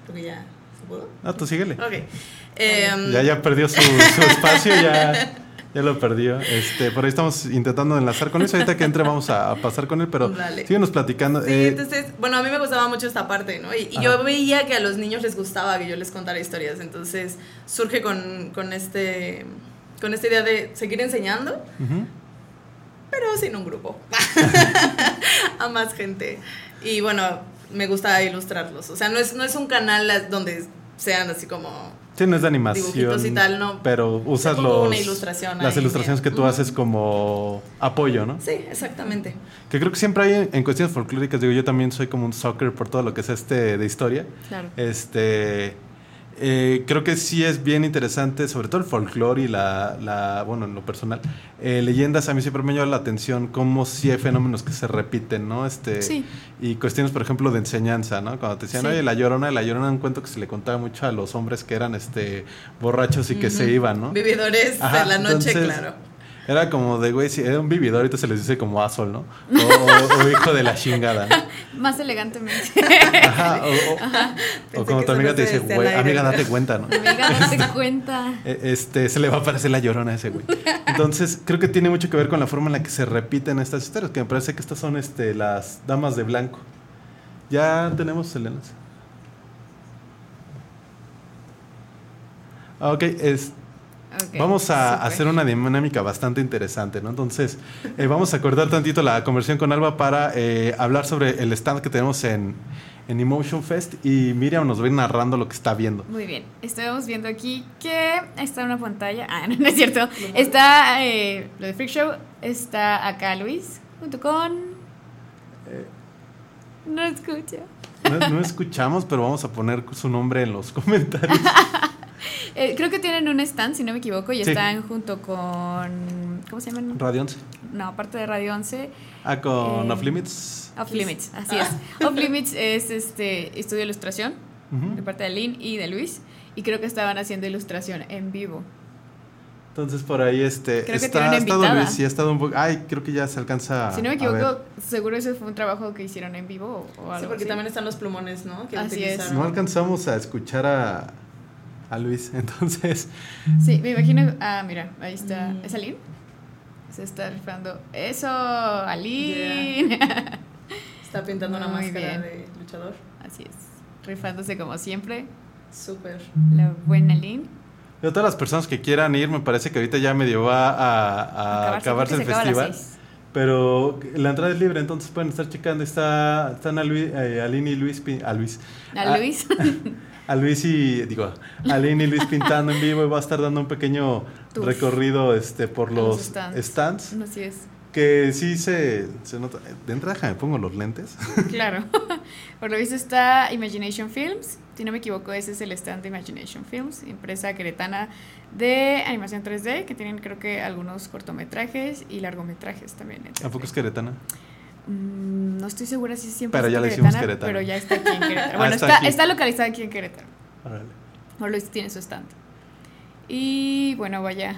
creo que ya se pudo. Ah, tú síguele. Ok. Em, Ya, ya perdió su, su espacio, ya, *laughs* ya lo perdió. Este, por ahí estamos intentando enlazar con eso. Ahorita que entre vamos a, a pasar con él, pero Dale. síguenos platicando. Sí, Eh, entonces, bueno, a mí me gustaba mucho esta parte, ¿no? Y, yo veía que a los niños les gustaba que yo les contara historias, entonces surge con, con este con esta idea de seguir enseñando, pero sin un grupo, *laughs* a más gente. Y bueno, me gusta ilustrarlos, o sea, no es, no es un canal donde sean así como... Sí, no es de animación. Dibujitos y tal, no. Pero usas los, una ilustración las ilustraciones que tú haces como apoyo, ¿no? Sí, exactamente. Que creo que siempre hay en cuestiones folclóricas, digo, yo también soy como un soccer por todo lo que es este de historia. Claro. Este, eh, creo que sí es bien interesante, sobre todo el folclore y la, la, bueno, en lo personal, eh, leyendas a mí siempre me llama la atención cómo sí hay fenómenos que se repiten, ¿no? Este, Sí. Y cuestiones, por ejemplo, de enseñanza, ¿no? Cuando te decían, Sí. oye, la llorona, la llorona, un cuento que se le contaba mucho a los hombres que eran, este, borrachos y que se iban, ¿no? Vividores Ajá, de la noche, entonces, claro. Era como de, güey, si era un vividor, ahorita se les dice como asol, ¿no? O, hijo de la chingada, ¿no? *laughs* Más elegantemente. Ajá, o, o- o Pensé como tu amiga te dice, güey, amiga, date cuenta, ¿no? Amiga, date cuenta. E- Este, se le va a parecer la llorona a ese güey. Entonces, creo que tiene mucho que ver con la forma en la que se repiten estas historias, que me parece que estas son este, las damas de blanco. Ya tenemos el enlace. Ah, Ok, es, Vamos a hacer una dinámica bastante interesante, ¿no? Entonces, eh, vamos a cortar tantito la conversión con Alba para eh, hablar sobre el stand que tenemos en, en Emotion Fest y Miriam nos va a ir narrando lo que está viendo. Muy bien, estamos viendo aquí que está una pantalla. Ah, no, *laughs* no es cierto. Está eh, lo de Freak Show. Está acá Luis, junto con. Eh, No escucha. No, no escuchamos, pero vamos a poner su nombre en los comentarios. *laughs* *laughs* Eh, creo que tienen un stand, si no me equivoco, y Sí. están junto con. ¿Cómo se llaman? Radio 11. No, aparte de Radio 11. Ah, con Eh, Off Limits. Off Limits, así es. *laughs* Off Limits es este estudio de ilustración Ujú. de parte de Lynn y de Luis. Y creo que estaban haciendo ilustración en vivo. Entonces por ahí este Creo que está una ha estado. Luis y ha estado un poco. Ay, creo que ya se alcanza. si no me equivoco, seguro ese fue un trabajo que hicieron en vivo o, o algo Sí, porque así. también están los plumones, ¿no? Que Así es. utilizaron. No alcanzamos a escuchar a, a Luis. *laughs* Entonces, Sí, me imagino. Ah, mira, ahí está. Mm. ¿Es Aline? Se está rifando. ¡Eso! ¡Aline! *laughs* Está pintando una Muy máscara bien. de luchador. Así es. Rifándose como siempre. Súper. La buena Aline. de todas las personas que quieran ir, me parece que ahorita ya medio va a, a acabarse, el se acaba a las festival. seis. Pero la entrada es libre, entonces pueden estar checando. Está, están a Luis, eh, Aline y Luis. A Luis. A Ah, Luis. *laughs* A Luis y, digo, Aline y Luis pintando en vivo y va a estar dando un pequeño recorrido este, por A los los stands. stands. Así es. Que sí se, se nota. De entrada, déjame, pongo los lentes. *laughs* Claro. *laughs* Por lo visto está Imagination Films. Si no me equivoco, ese es el stand de Imagination Films, empresa queretana de animación 3D, que tienen creo que algunos cortometrajes y largometrajes también. ¿A poco 3D. es queretana? Mm, no estoy segura si siempre Pero es ya queretana, Querétaro. Pero ya está aquí en *laughs* Querétaro. Ah, Bueno, está está, está localizada aquí en Querétaro. Órale. Por lo tiene su stand. Y bueno, vaya.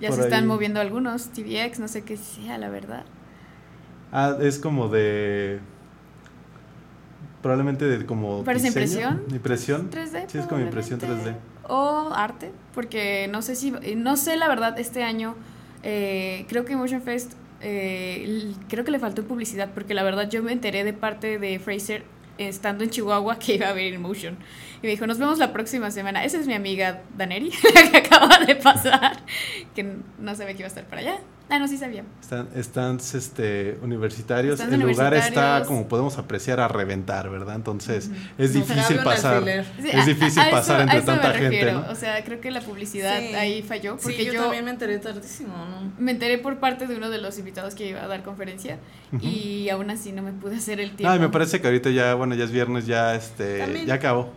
Ya Por se están ahí- moviendo algunos. TVX, no sé qué sea, la verdad. Ah, es como de. Probablemente de como. ¿Parece diseño, impresión? ¿Impresión? 3D. Sí, es como impresión 3D. probablemente. O arte, porque no sé si, no sé la verdad, este año eh, creo que Motion Fest, eh, creo que le faltó publicidad, porque la verdad yo me enteré de parte de Fraser estando en Chihuahua que iba a haber in Motion. Y me dijo, nos vemos la próxima semana. Esa es mi amiga Daneri, *laughs* la que acaba de pasar, que no sabía que iba a estar para allá. Ah, no, sí sabía. Están, stands este, universitarios. Stands el lugar está, como podemos apreciar, a reventar, ¿verdad? Entonces, es difícil pasar. Sí, Es difícil a- a eso- pasar a entre eso tanta me gente. ¿no? O sea, creo que la publicidad Sí. ahí falló, porque Sí, yo, yo también me enteré tardísimo, ¿no? Me enteré por parte de uno de los invitados que iba a dar conferencia Ujú. y aún así no me pude hacer el tiempo. Ay, me parece que ahorita ya, bueno, ya es viernes, ya este, También. ya acabó.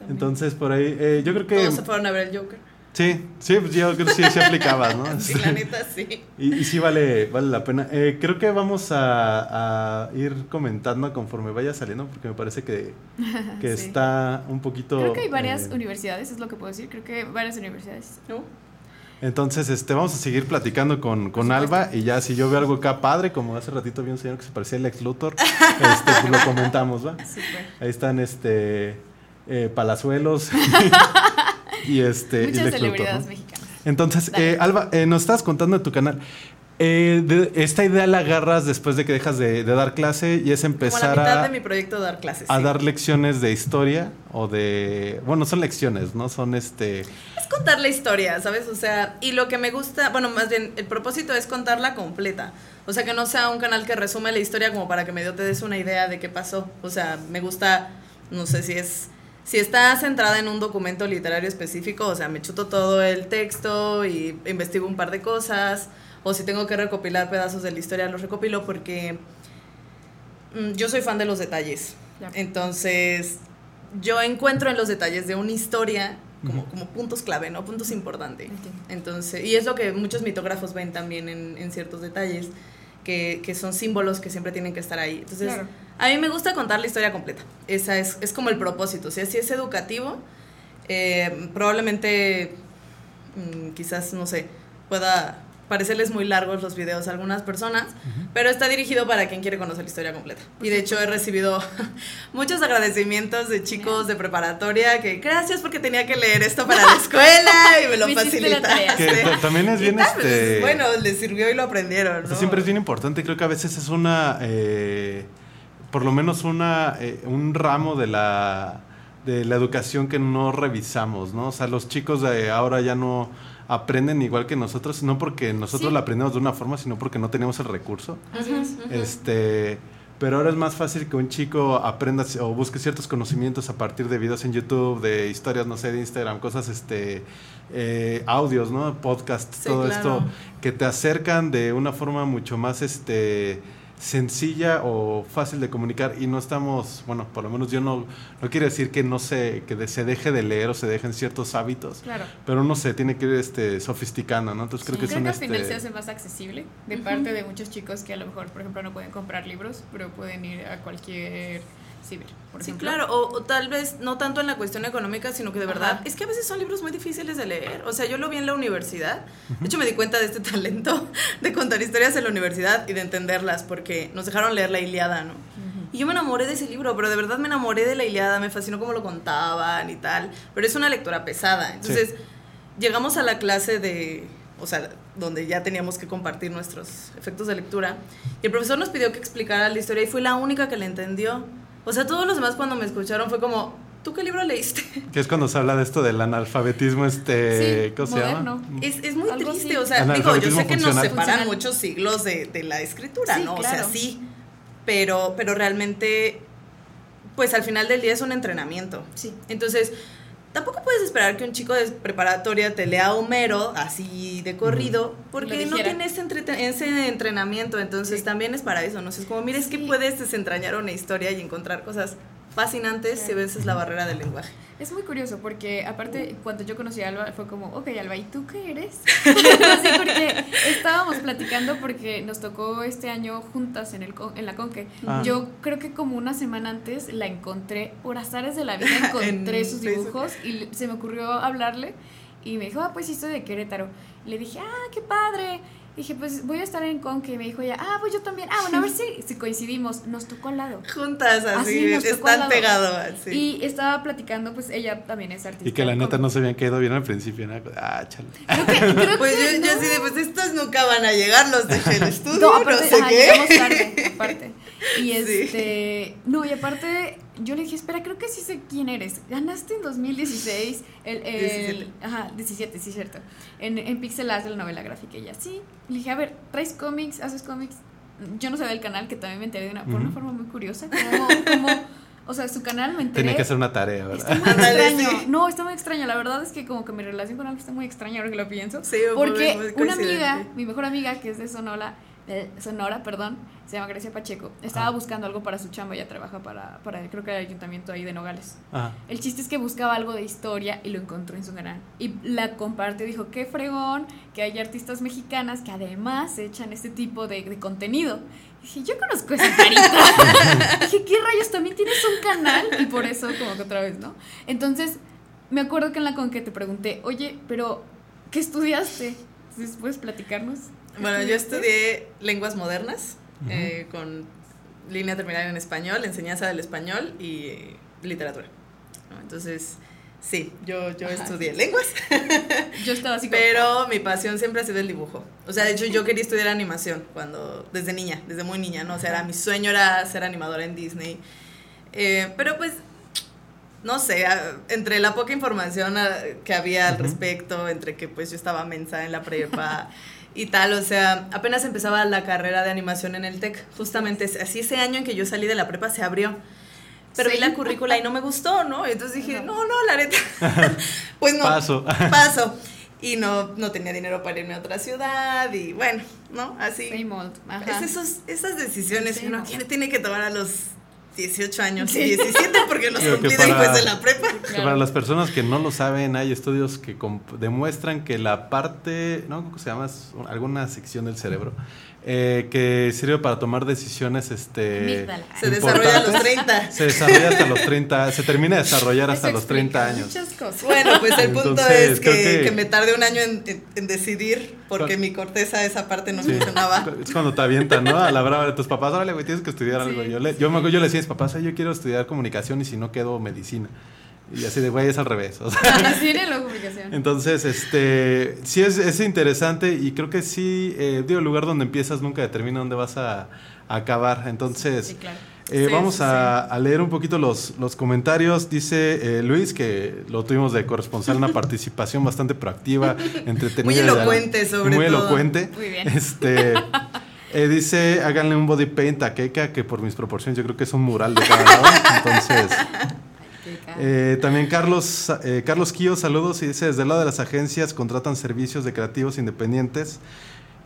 También. Entonces, por ahí, eh, yo creo que Todos se fueron a ver el Joker. Sí, sí, pues yo creo que sí, sí aplicabas, ¿no? *laughs* Sí, la neta, sí. Y, y sí vale, vale la pena. Eh, creo que vamos a, a ir comentando conforme vaya saliendo, porque me parece que, *laughs* que Sí. está un poquito... Creo que hay varias eh, universidades, es lo que puedo decir. Creo que varias universidades. ¿No? Entonces, este, vamos a seguir platicando con, con Alba y ya si yo veo algo acá padre, como hace ratito vi un señor que se parecía al ex Luthor, *laughs* este, pues lo comentamos, ¿va? Ahí están, este, eh, Palazuelos y este... y Muchas Luthor, celebridades ¿no? mexicanas. Entonces, eh, Alba, eh, nos estabas contando de tu canal. Eh, de- esta idea la agarras después de que dejas de, de dar clase y es Como la empezar mitad a, de mi proyecto dar clases. a sí. dar lecciones de historia o de... Bueno, son lecciones, ¿no? Son este... Es contar la historia, ¿sabes? O sea, y lo que me gusta, bueno, más bien, el propósito es contarla completa. O sea, que no sea un canal que resume la historia como para que medio te des una idea de qué pasó. O sea, me gusta, no sé si es... Si está centrada en un documento literario específico, o sea, me chuto todo el texto y investigo un par de cosas, o si tengo que recopilar pedazos de la historia, los recopilo porque mm, yo soy fan de los detalles. Entonces, yo encuentro en los detalles de una historia como, puntos clave, ¿no? Puntos importantes. Entonces, y es lo que muchos mitógrafos ven también en, en ciertos detalles, que, que son símbolos que siempre tienen que estar ahí. Entonces, Claro. A mí me gusta contar la historia completa. Esa es, es como el propósito. O sea, si es educativo, eh, probablemente, mm, quizás, no sé, pueda parecerles muy largos los videos a algunas personas, pero está dirigido para quien quiere conocer la historia completa. Y de hecho he recibido *laughs* muchos agradecimientos de chicos de preparatoria que gracias porque tenía que leer esto *laughs* para la escuela y me lo Me facilitaste. También es bien, tal, pues, este... bueno, les sirvió y lo aprendieron. O sea, ¿no? siempre es bien importante, creo que a veces es una, eh, por lo menos una, eh, un ramo de la, de la educación que no revisamos, ¿no? O sea, los chicos de ahora ya no aprenden igual que nosotros, no porque nosotros Sí. la aprendemos de una forma, sino porque no tenemos el recurso. Así es. Ujú. Este, pero ahora es más fácil que un chico aprenda o busque ciertos conocimientos a partir de videos en YouTube, de historias, no sé, de Instagram, cosas, este, eh, audios, ¿no? Podcasts, Sí, todo claro. esto que te acercan de una forma mucho más, este, sencilla o fácil de comunicar y no estamos, bueno, por lo menos yo no, no quiere decir que no se, que de- se deje de leer o se dejen ciertos hábitos, Claro. pero uno se tiene que ir, este, sofisticando, ¿no? Entonces creo que Creo son, que al final este, se hace más accesible de Ujú. parte de muchos chicos que a lo mejor, por ejemplo, no pueden comprar libros, pero pueden ir a cualquier ciber, por Sí, ejemplo. claro, o, o tal vez no tanto en la cuestión económica, sino que de verdad, Ajá. es que a veces son libros muy difíciles de leer. O sea, yo lo vi en la universidad. De hecho, me di cuenta de este *laughs* talento de contar historias en la universidad y de entenderlas, porque nos dejaron leer la Iliada, ¿no? Ujú. Y yo me enamoré de ese libro, pero de verdad me enamoré de la Iliada, me fascinó cómo lo contaban y tal. Pero es una lectura pesada. Entonces, llegamos a la clase de. O sea, donde ya teníamos que compartir nuestros efectos de lectura. Y el profesor nos pidió que explicara la historia y fui la única que la entendió. O sea, todos los demás cuando me escucharon fue como, ¿tú qué libro leíste? Que es cuando se habla de esto del analfabetismo, este, Sí, ¿cómo se llama? Es, es muy Algo triste, así. o sea, digo, yo sé que nos funcional. separan Funcional. muchos siglos de, de la escritura, Sí, ¿no? O sea, sí, pero, pero realmente, pues al final del día es un entrenamiento. Sí. Entonces, tampoco puedes esperar que un chico de preparatoria te lea Homero así de corrido, porque no tiene ese, ese entrenamiento. Entonces, Sí. también es para eso, ¿no? Es como, mira, es que puedes desentrañar una historia y encontrar cosas fascinantes si vences la barrera del lenguaje. Es muy curioso porque aparte cuando yo conocí a Alba fue como, ok Alba, ¿y tú qué eres? *laughs* *laughs* Así porque estábamos platicando porque nos tocó este año juntas en, el, con- en la Conque. Ah. Yo creo que como una semana antes la encontré, por azares de la vida *laughs* encontré En sus Facebook. dibujos y le- se me ocurrió hablarle y me dijo, ah, pues sí, soy de Querétaro. Le dije, ah, qué padre. Dije, pues voy a estar en Conque. Y me dijo ella, ah, pues yo también. Ah, bueno, a ver si, *laughs* si coincidimos. Nos tocó al lado. Juntas, así, Así nos tocó al están pegados. así. Y estaba platicando, pues ella también es artista. Y que la neta no se habían caído bien al principio, ¿no? Ah, chale. Creo que, creo *laughs* Pues que yo, yo no. así de, pues estos nunca van a llegar, los dejé el estudio, *laughs* No, no, aparte, sé ajá, qué. tarde, aparte. Y Sí. este, no, y aparte, yo le dije, espera, creo que sí sé quién eres. Ganaste en 2016, el, el 17. ajá, 17, sí, cierto. En, en Pixel Art la novela gráfica. Y ella, sí. Le dije, a ver, ¿traes cómics? ¿Haces cómics? Yo no sabía del canal, que también me enteré de una, por una forma muy curiosa. Como, como, o sea, su canal me enteré. Tenía que hacer una tarea, Está ¿verdad? muy *laughs* Ándale, extraño. sí. No, está muy extraño. La verdad es que como que mi relación con algo está muy extraña ahora que lo pienso. Sí, muy- Porque muy una coincidente. amiga, mi mejor amiga, que es de Sonora, eh, Sonora, perdón, se llama Grecia Pacheco. Estaba buscando algo para su chamba, ella trabaja para, para creo que el ayuntamiento ahí de Nogales. Ajá. El chiste es que buscaba algo de historia y lo encontró en su canal. Y la compartió, dijo, qué fregón que hay artistas mexicanas que además echan este tipo de, de contenido. Dije, yo conozco esa carita. *laughs* Dije, ¿qué rayos? También tienes un canal. Y por eso, como que otra vez, ¿no? Entonces, me acuerdo que en la con que te pregunté, oye, pero, ¿qué estudiaste? Entonces, ¿puedes platicarnos? ¿Qué Bueno, yo estudié lenguas modernas eh, con línea terminal en español, enseñanza del español y eh, literatura. ¿no? Entonces, sí, yo, yo Ajá, estudié sí. lenguas, Yo estaba así como, pero mi pasión siempre ha sido el dibujo. O sea, de hecho yo quería estudiar animación cuando desde niña, desde muy niña, ¿no? O sea, era, mi sueño era ser animadora en Disney. Eh, pero pues no sé, entre la poca información ah, que había al respecto, entre que pues yo estaba mensa en la prepa *laughs* y tal, o sea, apenas empezaba la carrera de animación en el TEC, justamente así ese año en que yo salí de la prepa se abrió. Pero vi la currícula y no me gustó, ¿no? Entonces dije, Ajá. no, no, la neta. *laughs* pues no. Paso. *laughs* Paso. Y no, no tenía dinero para irme a otra ciudad y bueno, ¿no? Así. same old. Ajá. Es esos, esas decisiones que uno no. tiene, tiene que tomar a los 18 años, Sí. 17 porque los Creo cumplí para- después de la prepa. Claro. Para las personas que no lo saben, hay estudios que demuestran que la parte, ¿no? ¿Cómo se llama? Alguna sección del cerebro eh, que sirve para tomar decisiones, este. Se desarrolla a los importantes, 30. se desarrolla hasta los 30, se termina de desarrollar hasta Eso los 30 explica años. Muchas cosas. Bueno, pues el punto Entonces, es que, que- que me tardé un año en, en- en decidir porque Cu- mi corteza esa parte no Sí. funcionaba. Es cuando te avientan, ¿no? A la brava de tus papás, órale, güey, tienes que estudiar algo. Yo le, yo, me yo le decía a mis papás, "Ay, yo quiero estudiar comunicación y si no quedo medicina. Y así de, güey, es al revés. O sea, Así era la. Entonces, este, sí es, es interesante y creo que sí, eh, digo, el lugar donde empiezas nunca determina dónde vas a, a acabar. Entonces, Sí, claro. eh, Sí, vamos sí, a, a leer un poquito los, los comentarios. Dice eh, Luis que lo tuvimos de corresponsal, una participación bastante proactiva, *laughs* entretenida. Muy elocuente, sobre Muy todo. elocuente. Muy bien. Este, *laughs* eh, dice, háganle un body paint a Keka, que por mis proporciones yo creo que es un mural de cada lado. Entonces... Eh, también Carlos, eh, Carlos Quío, saludos y dice, desde el lado de las agencias contratan servicios de creativos independientes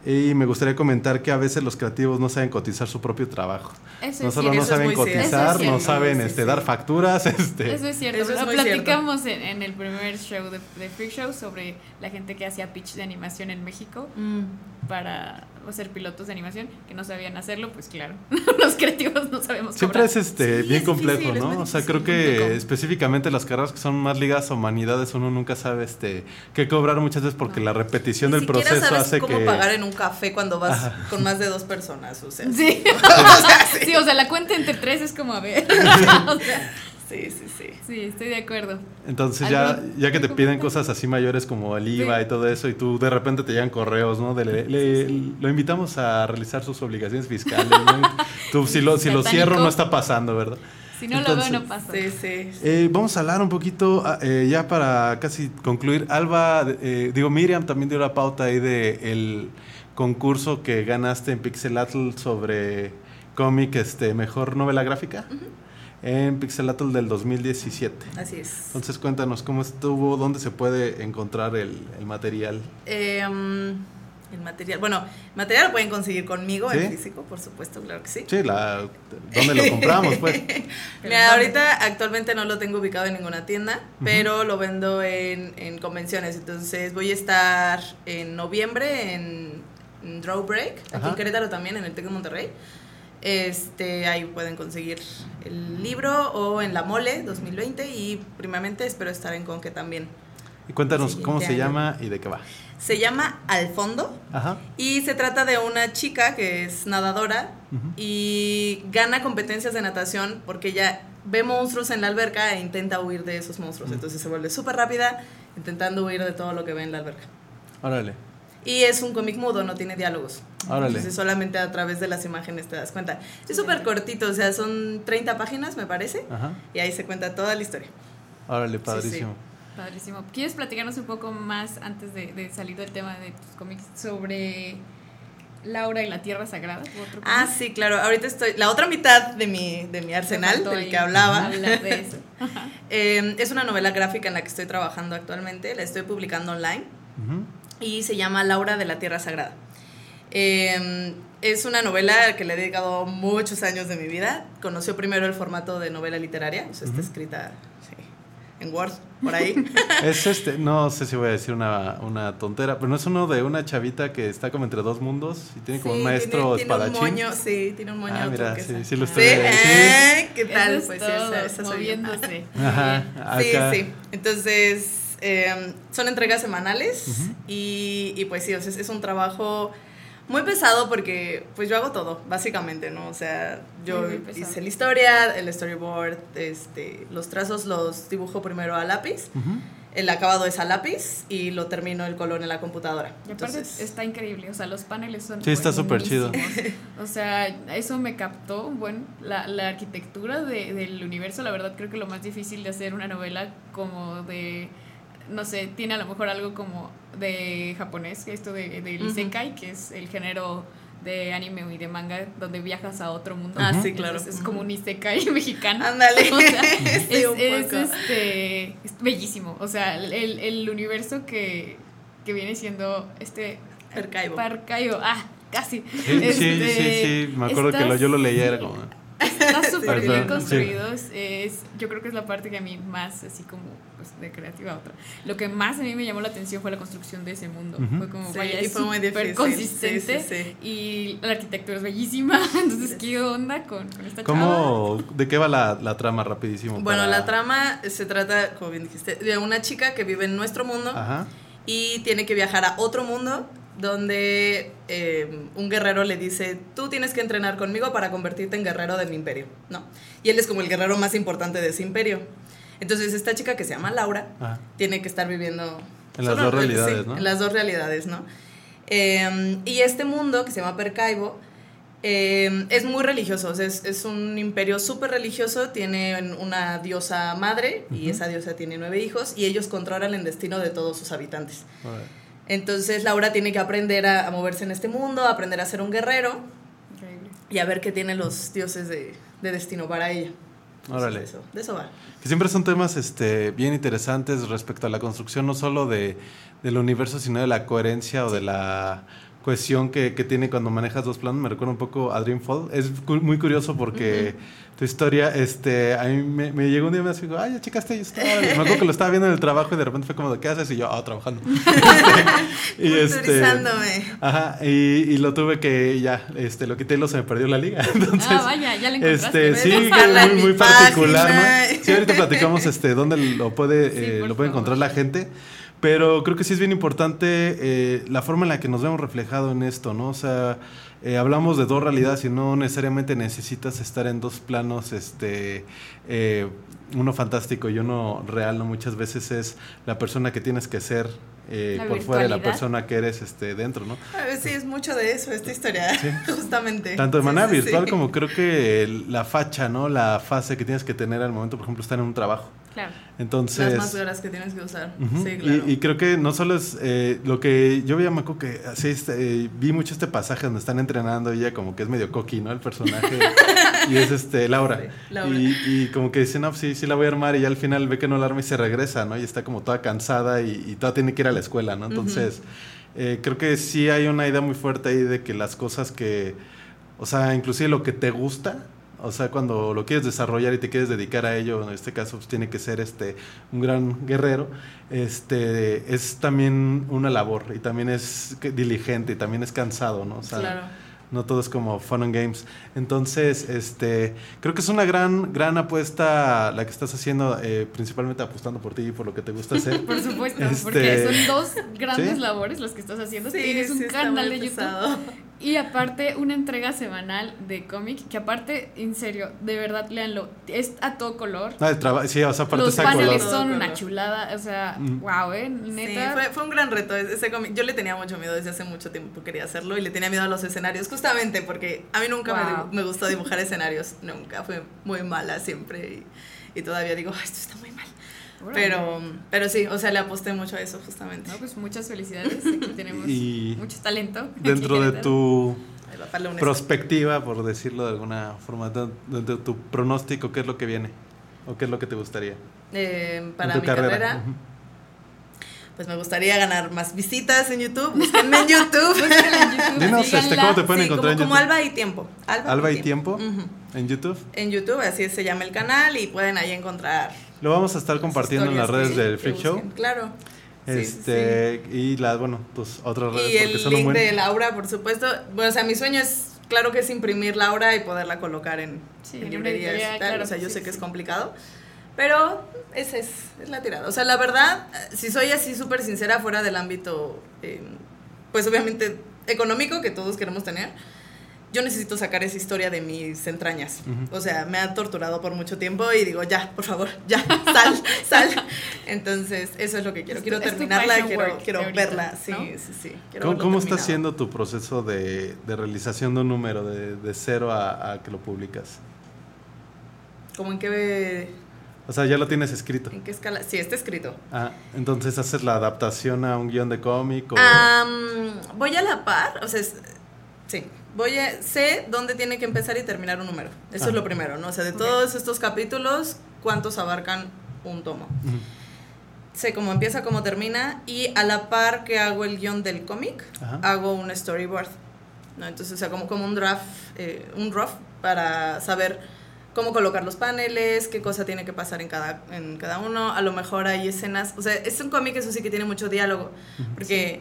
y me gustaría comentar que a veces los creativos no saben cotizar su propio trabajo. Eso No es solo cierto. no saben cierto. cotizar, no saben este, dar facturas. *laughs* Este, Eso es cierto. Eso es Lo platicamos en, en el primer show de, de Freak Show sobre la gente que hacía pitch de animación en México Mm. para ser pilotos de animación que no sabían hacerlo, pues claro, *laughs* los creativos no sabemos Siempre cobrar. es este Sí, bien es complejo, difícil, ¿no? O sea, creo que específicamente las carreras que son más ligadas a humanidades, uno nunca sabe este qué cobrar muchas veces porque la repetición Ni del proceso sabes hace cómo que pagar en un café cuando vas Ajá. con más de dos personas, o sea. Sí. *laughs* O sea, sí. sí, o sea, la cuenta entre tres es como a ver. *laughs* O sea, Sí, sí, sí. sí, estoy de acuerdo. Entonces ya, ¿Algún- ya que te piden cosas así mayores como el IVA Sí. y todo eso y tú de repente te llegan correos, ¿no? De le- le- Lo invitamos a realizar sus obligaciones fiscales. ¿no? *laughs* Tú si lo, si lo cierro no está pasando, ¿verdad? Si no Entonces- lo veo, no pasa. Sí, sí. Eh, vamos a hablar un poquito, ah, eh, ya para casi concluir. Alba, eh, digo, Miriam también dio la pauta ahí de el concurso que ganaste en Pixelatl sobre cómic, este, mejor novela gráfica, en Pixelatl del 2017. Así es. Entonces cuéntanos cómo estuvo, dónde se puede encontrar el, el material. Eh, el material. Bueno, el material lo pueden conseguir conmigo ¿Sí? en físico, por supuesto, claro que sí. Sí, la, ¿dónde lo compramos? Pues? *laughs* Mira, ahorita actualmente no lo tengo ubicado en ninguna tienda, pero lo vendo en, en convenciones. Entonces voy a estar en noviembre en, en Draw Break, aquí Ajá. en Querétaro también, en el TEC de Monterrey. Este, ahí pueden conseguir el libro o en La Mole 2020 y primamente espero estar en Conque también. Y cuéntanos cómo se año. llama y de qué va. Se llama Al Fondo Ajá. y se trata de una chica que es nadadora y gana competencias de natación porque ella ve monstruos en la alberca e intenta huir de esos monstruos. Ujú. Entonces se vuelve súper rápida intentando huir de todo lo que ve en la alberca. Órale. Y es un cómic mudo, no tiene diálogos. Órale. Entonces solamente a través de las imágenes te das cuenta. Es súper cortito, o sea, son 30 páginas me parece. Ajá. Y ahí se cuenta toda la historia. Órale, sí. padrísimo. Padrísimo. ¿Quieres platicarnos un poco más antes de, de salir del tema de tus cómics sobre Laura y la Tierra Sagrada? ¿U otro Ah, sí, claro. Ahorita estoy... La otra mitad de mi, de mi arsenal, del ahí que hablaba. de eso. *laughs* Eh, es una novela gráfica en la que estoy trabajando actualmente, la estoy publicando online Ujú. Y se llama Laura de la Tierra Sagrada. Eh, es una novela que le he dedicado muchos años de mi vida. Conoció primero el formato de novela literaria, o sea, está escrita sí, en Word, por ahí. *laughs* Es este, no sé si voy a decir una, una tontera, pero no es uno de una chavita que está como entre dos mundos y tiene como Sí, un maestro tiene, tiene espadachín. un moño, sí, tiene un moño Ah, mira, sí, sí lo *laughs* Sí, estoy viendo, sí. ¿eh? ¿Qué tal? Eso es pues sí, todo, esa, esa soy yo. moviéndose. Ajá, Sí, sí. Entonces, eh, son entregas semanales y, y pues sí, o sea, es, es un trabajo muy pesado porque pues yo hago todo, básicamente, ¿no? O sea, yo hice la historia, el storyboard, este, los trazos los dibujo primero a lápiz, el acabado es a lápiz y lo termino el color en la computadora. Y aparte Entonces, está increíble, o sea, los paneles son Sí, está súper chido. O sea, eso me captó, bueno, la, la arquitectura de- del universo, la verdad creo que lo más difícil de hacer una novela como de, no sé, tiene a lo mejor algo como de japonés, esto de, de isekai, que es el género de anime y de manga donde viajas a otro mundo. Ah, sí, claro. Es como un isekai *laughs* mexicano. Ándale. *laughs* O sea, *laughs* Sí, es, este es bellísimo. O sea, el, el universo que, que viene siendo este. Parcayo. Ah, casi. Sí, sí, Este, sí, sí, me acuerdo que lo, yo lo leía, era como... *laughs* Está súper bien Sí. construido. Es, yo creo que es la parte que a mí más, así como pues, de creativa otra. Lo que más a mí me llamó la atención fue la construcción de ese mundo. Fue como, Sí, vaya, es súper consistente. Sí, sí, Y la arquitectura es bellísima. *laughs* Entonces, ¿qué onda con, con esta chava? ¿Cómo, de qué va la, la trama rapidísimo? Bueno, para- la trama se trata, como bien dijiste, de una chica que vive en nuestro mundo Ajá. y tiene que viajar a otro mundo donde eh, un guerrero le dice, tú tienes que entrenar conmigo para convertirte en guerrero de mi imperio, ¿no? Y él es como el guerrero más importante de ese imperio. Entonces esta chica que se llama Laura tiene que estar viviendo... En las dos realidades, sí, ¿no? En las dos realidades, ¿no? Eh, y este mundo que se llama Percaibo eh, es muy religioso, o sea, es, es un imperio súper religioso, tiene una diosa madre y esa diosa tiene nueve hijos y ellos controlan el destino de todos sus habitantes. Órale. Entonces Laura tiene que aprender a, a moverse en este mundo, a aprender a ser un guerrero Increíble. y a ver qué tienen los dioses de, de destino para ella. Órale. De eso, de eso va. Que siempre son temas este, bien interesantes respecto a la construcción, no solo de, del universo, sino de la coherencia o de la cohesión que, que tiene cuando manejas dos planos. Me recuerda un poco a Dreamfall. Es cu- muy curioso porque tu historia, este, a mí me, me llegó un día y me dijo, ay, ya checaste esto. Me acuerdo que lo estaba viendo en el trabajo y de repente fue como, ¿qué haces? Y yo, ah, trabajando. *laughs* *laughs* y este. Ajá, y, y lo tuve que ya, este, lo quité y lo se me perdió la liga. *laughs* Entonces, ah, vaya, ya la encontraste. este, sí, muy, muy particular. ¿no? Sí, ahorita platicamos este, dónde lo puede, Sí, eh, lo puede favor. encontrar la gente. Pero creo que sí es bien importante eh, la forma en la que nos vemos reflejado en esto, ¿no? O sea, eh, hablamos de dos realidades y no necesariamente necesitas estar en dos planos, este, eh, uno fantástico y uno real, ¿no? Muchas veces es la persona que tienes que ser eh, por fuera de la persona que eres este, dentro, ¿no? A ver, sí, es mucho de eso esta historia, *laughs* justamente. Tanto de manera sí, sí. virtual como creo que el- la facha, ¿no? La fase que tienes que tener al momento, por ejemplo, estar en un trabajo. Claro. Entonces... Las máscaras que tienes que usar. Sí, claro. y, creo que no solo es eh, lo que yo veía, me acuerdo que así eh, vi mucho este pasaje donde están entrenando y ella como que es medio coqui, ¿no? El personaje. *laughs* y es este Laura. Sí, Laura. Y, y como que dice, no, sí, sí la voy a armar y ya al final ve que no la arma y se regresa, ¿no? Y está como toda cansada y, y toda tiene que ir a la escuela, ¿no? Entonces, eh, creo que sí hay una idea muy fuerte ahí de que las cosas que, o sea, inclusive lo que te gusta, o sea, cuando lo quieres desarrollar y te quieres dedicar a ello, en este caso pues, tiene que ser este un gran guerrero, este es también una labor y también es diligente y también es cansado, ¿no? O sea, Claro. no todo es como fun and games. Entonces, este, creo que es una gran, gran apuesta la que estás haciendo, eh, principalmente apostando por ti y por lo que te gusta hacer. *laughs* Por supuesto, Este- porque son dos grandes ¿Sí? labores las que estás haciendo. Sí, Tienes un sí, canal de YouTube pesado. Y aparte una entrega semanal de cómic, que aparte, en serio, de verdad, léanlo. Es a todo color. Ah, el traba- sí, o sea, aparte Los paneles color. son una chulada, o sea, Mm. wow, eh, Sí, neta. fue, fue un gran reto ese cómic. Yo le tenía mucho miedo desde hace mucho tiempo, quería hacerlo y le tenía miedo a los escenarios, justamente porque a mí nunca me Wow. dibu- me, gustó dibujar escenarios, nunca, fue muy mala siempre y, y todavía digo, "Ay, esto está muy mal. Pero, pero sí, o sea, le aposté mucho a eso justamente. No, pues muchas felicidades. Aquí tenemos Y mucho talento. Dentro de tu prospectiva, por decirlo de alguna forma, de- dentro de tu pronóstico, ¿qué es lo que viene? ¿O qué es lo que te gustaría? Eh, para en tu mi carrera. pues me gustaría ganar más visitas en YouTube. Búsquenme en YouTube. En YouTube, *laughs* Dinos, este. ¿cómo te pueden Sí, encontrar como, en como YouTube? Alba y Tiempo. Alba, Alba y Tiempo en YouTube. En YouTube, así se llama el canal y pueden ahí encontrar. Lo vamos a estar compartiendo en las redes que- del Freak Show. busquen. Claro. Sí, sí, Este, y las, bueno, tus otras redes Y porque el son link buen. de Laura, por supuesto. Bueno, o sea, mi sueño es, claro que es imprimir Laura y poderla colocar en, Sí, en librerías editorial, y tal. claro, o sea, yo sí, sé que sí. es complicado. Pero esa es, es la tirada. O sea, la verdad, si soy así súper sincera fuera del ámbito, eh, pues obviamente económico que todos queremos tener, yo necesito sacar esa historia de mis entrañas. O sea, me ha torturado por mucho tiempo y digo, ya, por favor, ya, sal, *laughs* sal. Entonces, eso es lo que quiero. Quiero terminarla, quiero, ahorita, verla. Sí, ¿no? sí, sí. quiero ¿Cómo, cómo está siendo tu proceso de, de realización de un número, de, de cero a, a que lo publicas? ¿Cómo en qué, O sea, ya lo tienes escrito. en qué escala? Sí, está escrito. Ah, entonces haces la adaptación a un guion de cómic o... Am, voy a la par, o sea, es- sí, voy a, sé dónde tiene que empezar y terminar un número. Eso Ah. es lo primero, ¿no? O sea, de Ok. todos estos capítulos, ¿cuántos abarcan un tomo? Sé cómo empieza, cómo termina y a la par que hago el guion del cómic, hago un storyboard. ¿no? Entonces, o sea, como, como un draft, eh, un rough para saber cómo colocar los paneles, qué cosa tiene que pasar en cada, en cada uno. A lo mejor hay escenas, o sea, es un cómic, eso sí que tiene mucho diálogo, porque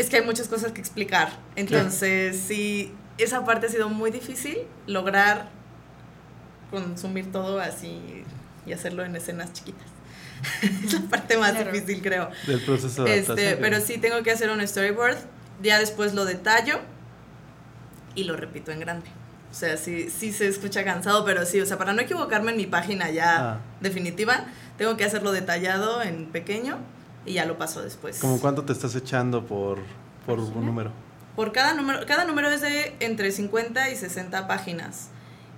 es que hay muchas cosas que explicar. Entonces, sí, esa parte ha sido muy difícil, lograr consumir todo así y hacerlo en escenas chiquitas. *laughs* es la parte más Claro. difícil, creo. Del proceso de Este, adaptación. pero sí tengo que hacer un storyboard, ya después lo detallo y lo repito en grande. O sea, sí, sí se escucha cansado, pero sí, o sea, para no equivocarme en mi página ya Ah. definitiva, tengo que hacerlo detallado en pequeño y ya lo paso después. ¿Cómo cuánto te estás echando por, por un número? Por cada número, cada número es de entre 50 y 60 páginas.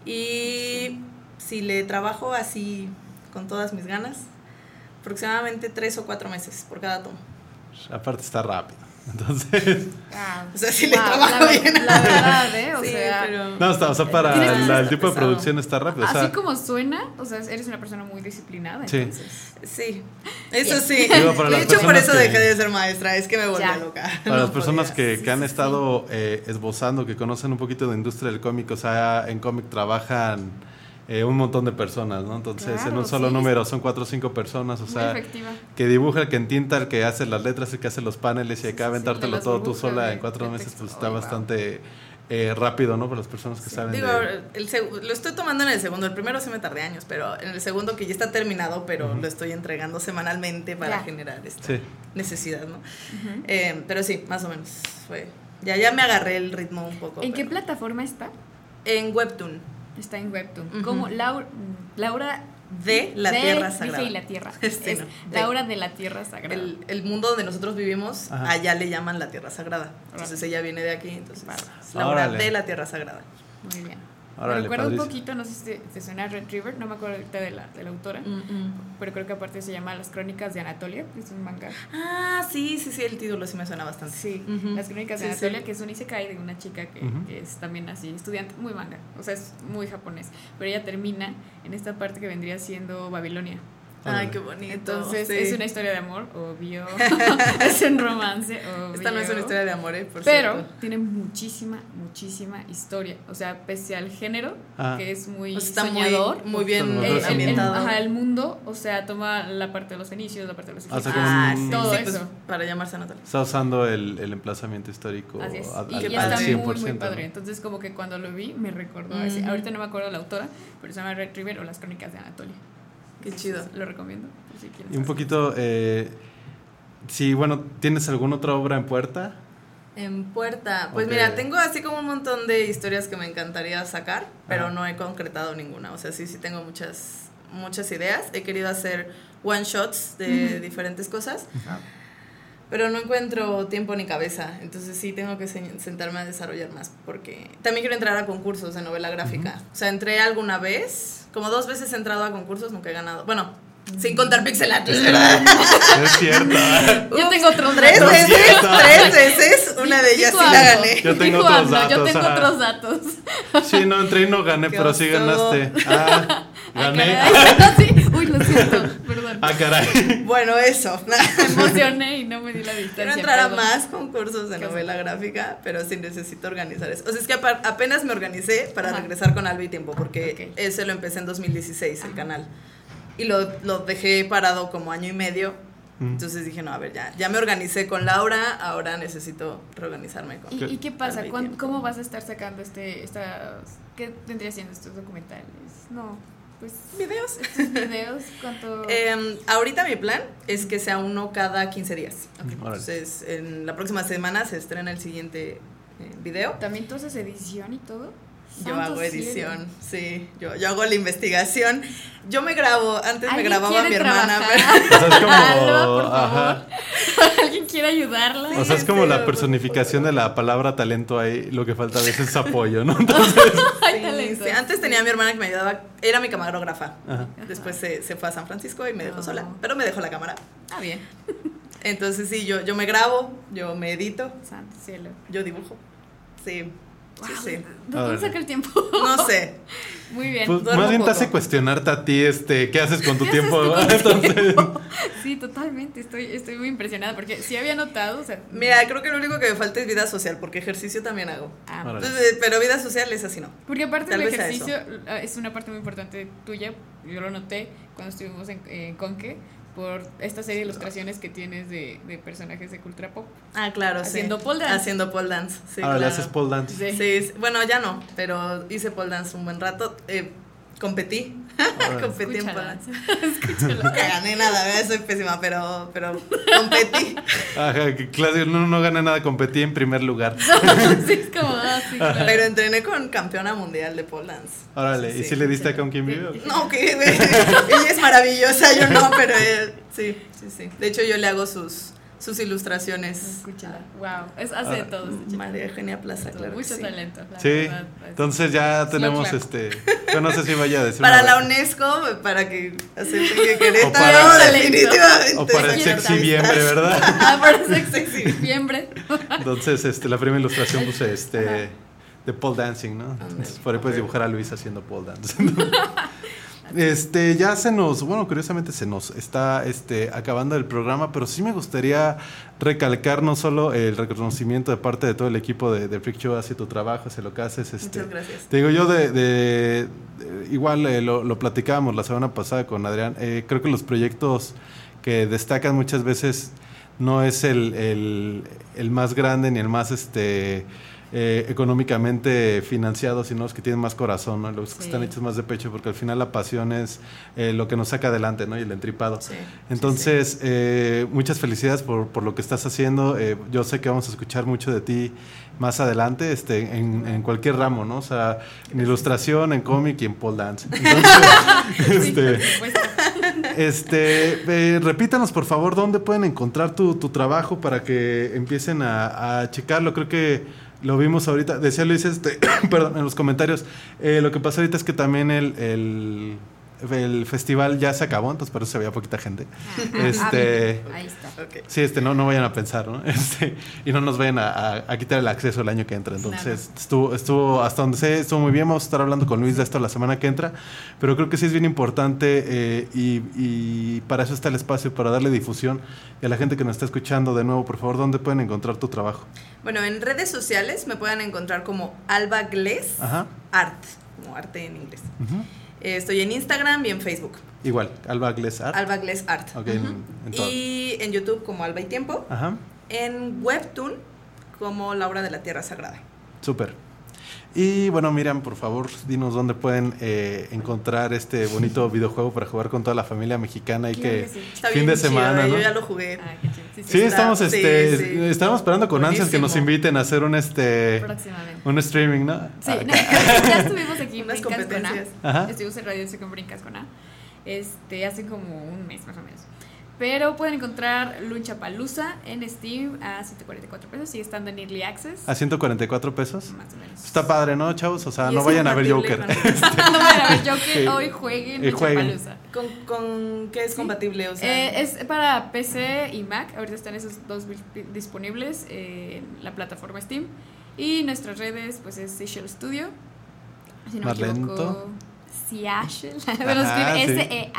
Y si le trabajo así con todas mis ganas, aproximadamente 3 o 4 meses por cada tomo. Aparte está rápido. Entonces, Ah, O sea, si le trabajo la, bien. La verdad, ¿eh? O Sí, sea, pero- no, está, o sea, para el, el tipo de producción está rápido. O sea, así como suena, o sea, eres una persona muy disciplinada, Sí. entonces. Sí, eso sí. Digo, de hecho, por eso que- dejé de ser maestra, es que me volvía Ya. loca. *laughs* Para No las personas podía. que, Sí, que han sí, estado eh, esbozando, que conocen un poquito de la industria del cómic, o sea, en cómic trabajan eh, un montón de personas, ¿no? Entonces, en un solo sí. número son cuatro o cinco personas, o sea, efectiva. que dibuja, el que entinta, el que hace las letras, el que hace los paneles y acá sí, aventártelo todo tú sola de- en cuatro meses, texto. pues está wow. bastante eh, rápido, ¿no? Para las personas que saben Digo, de... el seg- lo estoy tomando en el segundo. El primero sí me tardé años, pero en el segundo que ya está terminado, pero lo estoy entregando semanalmente para Ya. generar esta Sí. necesidad, ¿no? Eh, pero sí, más o menos fue. Ya, ya me agarré el ritmo un poco. ¿En qué plataforma está? En Webtoon. Está en Webtoon. Como Laura, Laura De la de- Tierra Sagrada. y la Tierra. *laughs* Sí, es no, de- Laura de la Tierra Sagrada. El, el mundo donde nosotros vivimos, Ajá. allá le llaman la Tierra Sagrada. Entonces Órale. ella viene de aquí, entonces Laura Órale. de la Tierra Sagrada. Muy bien. Me recuerda un poquito, no sé si te, te suena Red River, no me acuerdo ahorita de la, de la autora, pero creo que aparte se llama Las Crónicas de Anatolia, es un manga. Ah, sí, sí, sí, el título sí me suena bastante. Sí. Las Crónicas de Sí, Anatolia, sí. que es un isekai de una chica que, que es también así, estudiante, muy manga, o sea, es muy japonés, pero ella termina en esta parte que vendría siendo Babilonia. Ay, qué bonito. Entonces, sí. es una historia de amor, obvio, *laughs* es un romance, obvio. Esta no es una historia de amor, eh, por Pero cierto. tiene muchísima, muchísima historia. O sea, pese al género, Ah. que es muy O sea, está muy- soñador. muy, bien Son los el, dos el- el- ambientado. ajá, el mundo, o sea, toma la parte de los fenicios, la parte de los O sea, egipcios. como Ah, un- sí, todo sí, pues, eso. para llamarse Anatolia. Está usando el, el emplazamiento histórico Así es. al, Y, al- y está muy, 100%. muy ¿no? padre. Entonces, como que cuando lo vi, me recordó. Ujú. Ahorita no me acuerdo la autora, pero se llama Red River o Las Crónicas de Anatolia. Qué Entonces, chido. Lo recomiendo. si Y un poquito, eh, sí, bueno, ¿tienes alguna otra obra en puerta? En puerta. Pues Ok. mira, tengo así como un montón de historias que me encantaría sacar, pero Ajá. no he concretado ninguna. O sea, sí, sí tengo muchas, muchas ideas. He querido hacer one shots de diferentes cosas, pero no encuentro tiempo ni cabeza. Entonces sí tengo que se- sentarme a desarrollar más, porque también quiero entrar a concursos de novela gráfica. O sea, entré alguna vez, como dos veces he entrado a concursos, nunca he ganado. Bueno, sin contar pixelatos, ¿verdad? *laughs* Es cierto. Yo tengo otros Tres datos. veces, cierto. tres veces, una de ellas sí la gané. Yo tengo otros AMLO, Yo datos, tengo otros datos. Sí, no entré y no gané, pero sí ganaste. Ah, Ah, Gané. caray. *laughs* Sí. Uy, lo siento, perdón. Ah, caray. Bueno, eso. *laughs* Me emocioné y no me di la distancia. Quiero entrar a perdón. más concursos de novela gráfica, pero sí necesito organizar eso. O sea, es que apenas me organicé para Ajá. regresar con Alba y Tiempo, porque Ok. ese lo empecé en 2016, el Ajá. canal. Y lo, lo dejé parado como año y medio. Mm. Entonces dije, no, a ver, ya, ya me organicé con Laura, ahora necesito reorganizarme con... ¿Y, y qué pasa? Alba y ¿Cuán- Tiempo. ¿Cómo vas a estar sacando este, estas, qué tendría siendo estos documentales? No, pues ¿Videos? videos, ¿cuánto? *laughs* Em, ahorita mi plan es que sea uno cada 15 días. Ok. Órale. Entonces, en la próxima semana se estrena el siguiente eh, video. ¿También tú haces edición y todo? Yo hago cielo. edición, sí, yo, yo hago la investigación. Yo me grabo, antes me ¿Alguien grababa mi hermana. *laughs* O sea, es como. Alba, por favor. ajá. *laughs* ¿Alguien quiere ayudarla? O sea, es como Sí, la personificación de la palabra talento ahí. Lo que falta a veces es *laughs* apoyo, ¿no? Entonces. Ay, Sí, talento. sí, Antes tenía a mi hermana que me ayudaba, era mi camarógrafa. Ajá. Después se, se fue a San Francisco y me dejó No. sola, pero me dejó la cámara. Ah, bien. Entonces sí, yo, yo me grabo, yo me edito, Santo cielo. yo dibujo. Sí, Wow, sí. ¿De dónde saca el tiempo? No *laughs* sé, Muy bien. Pues más bien te hace cuestionarte a ti, este, ¿qué haces con tu ¿Qué haces tiempo? con Entonces, tiempo? Sí, totalmente. Estoy, estoy muy impresionada porque sí había notado. O sea, mira, creo que lo único que me falta es vida social, porque ejercicio también hago. ah. Entonces, pero vida social es así, ¿no? Porque aparte Tal del ejercicio ah, es una parte muy importante tuya. Yo lo noté cuando estuvimos en, en Conque por esta serie de ilustraciones que tienes de, de personajes de cultura pop. Ah, claro, Haciendo sí. pole dance. Haciendo pole dance, sí. ahora le haces pole dance. Sí. Sí, sí, bueno, ya no, pero hice pole dance un buen rato. Eh, competí. Competí en Escúchala. *laughs* Escúchala. Nunca gané nada, ¿verdad? soy pésima, pero, pero competí. Ajá, que claro, no, no gana nada, competí en primer lugar. *laughs* sí, es como, ah, sí, claro. Pero entrené con campeona mundial de pole dance. Órale, ¿y si le diste acá un quien vive? No, que *laughs* ella es maravillosa, yo no, pero él, sí, sí, sí. De hecho, yo le hago sus, sus ilustraciones. Escúchala. Wow. Es, hace de Ahora, todo. este. María Eugenia Plaza, claro. Mucho sí. talento. la Sí, verdad, es- entonces ya tenemos este. Yo no sé si vaya a decir. Para la UNESCO, para que acepten que Querétaro, para- definitivamente. O para el son sexy artistas. viembre, ¿verdad? *laughs* Ah, por eso sexy. Diciembre. Entonces, este, la primera ilustración puse este. Ajá. De pole dancing, ¿no? Entonces, por ahí puedes dibujar a Luis haciendo pole dance. *laughs* Este, ya se nos, bueno, curiosamente se nos está este, acabando el programa, pero sí me gustaría recalcar no solo el reconocimiento de parte de todo el equipo de, de Freak Show hacia tu trabajo, hacia lo que haces. Este, Muchas gracias. Te digo yo, de, de- de- igual eh, lo, lo platicábamos la semana pasada con Adrián, eh, creo que los proyectos que destacan muchas veces no es el, el- el más grande ni el más este eh, económicamente financiado, sino los que tienen más corazón, ¿no? los que están hechos más de pecho, porque al final la pasión es eh, lo que nos saca adelante, ¿no? Y el entripado. Sí, Entonces, eh, muchas felicidades por, por lo que estás haciendo. Yo sé que vamos a escuchar mucho de ti más adelante, este, en, en cualquier ramo, ¿no? O sea, en ilustración, en cómic y en pole dance. Entonces, *laughs* este, este, repítanos por favor dónde pueden encontrar tu, tu trabajo para que empiecen a, a checarlo. Creo que lo vimos ahorita. Decía Luis, este, *coughs* perdón, en los comentarios. eh, lo que pasa ahorita es que también el, el, el festival ya se acabó, entonces por eso se veía poquita gente. Ah, Este, Ahí está. Ok. Sí, este, no, no vayan a pensar, ¿no? *laughs* Este, y no nos vayan a, a- a quitar el acceso el año que entra. Entonces, estuvo, estuvo, hasta donde sé, estuvo muy bien. Vamos a estar hablando con Luis de esto la semana que entra. Pero creo que sí es bien importante eh, y, y para eso está el espacio, para darle difusión. Y a la gente que nos está escuchando, de nuevo, por favor, ¿dónde pueden encontrar tu trabajo? Bueno, en redes sociales me pueden encontrar como Alba Gles Ajá. Art, como arte en inglés. ujú. Eh, estoy en Instagram y en Facebook. Igual, Alba. Alba Gles Art. Ok, en, en todo. Y en YouTube como Alba y Tiempo. Ajá, En Webtoon como Laura de la Tierra Sagrada. súper. Y bueno, Miriam, por favor, dinos dónde pueden eh, encontrar este bonito *laughs* videojuego para jugar con toda la familia mexicana y Claro que, que sí. Está fin bien de chido, semana, ¿no? Yo ya lo jugué. Ah, qué chido. Sí, sí, Sí, está- estamos, sí, este, sí. estamos esperando con ansias que nos inviten a hacer un este un streaming, ¿no? Sí, *laughs* Acá. ya estuvimos aquí en Unas Brincas con A. competencias. Ajá. Estuvimos en Radio con Brincas con A. Este, hace como un mes más o menos. Pero pueden encontrar Lunchapalooza en Steam a 144 pesos. Sigue estando en Early Access. A 144 pesos. Más o menos. Está padre, ¿no, chavos? O sea, Y no vayan a ver Joker. *laughs* no vayan a ver Joker. Sí. Hoy jueguen Y jueguen. Lunchapalooza. ¿Con, con qué es Sí. compatible? O sea, Eh, es para PC y Mac. Ahorita están esos dos disponibles en la plataforma Steam. Y nuestras redes, pues es Seashell Studio. Si no Más me equivoco. lento. Seashell. Pero escribe.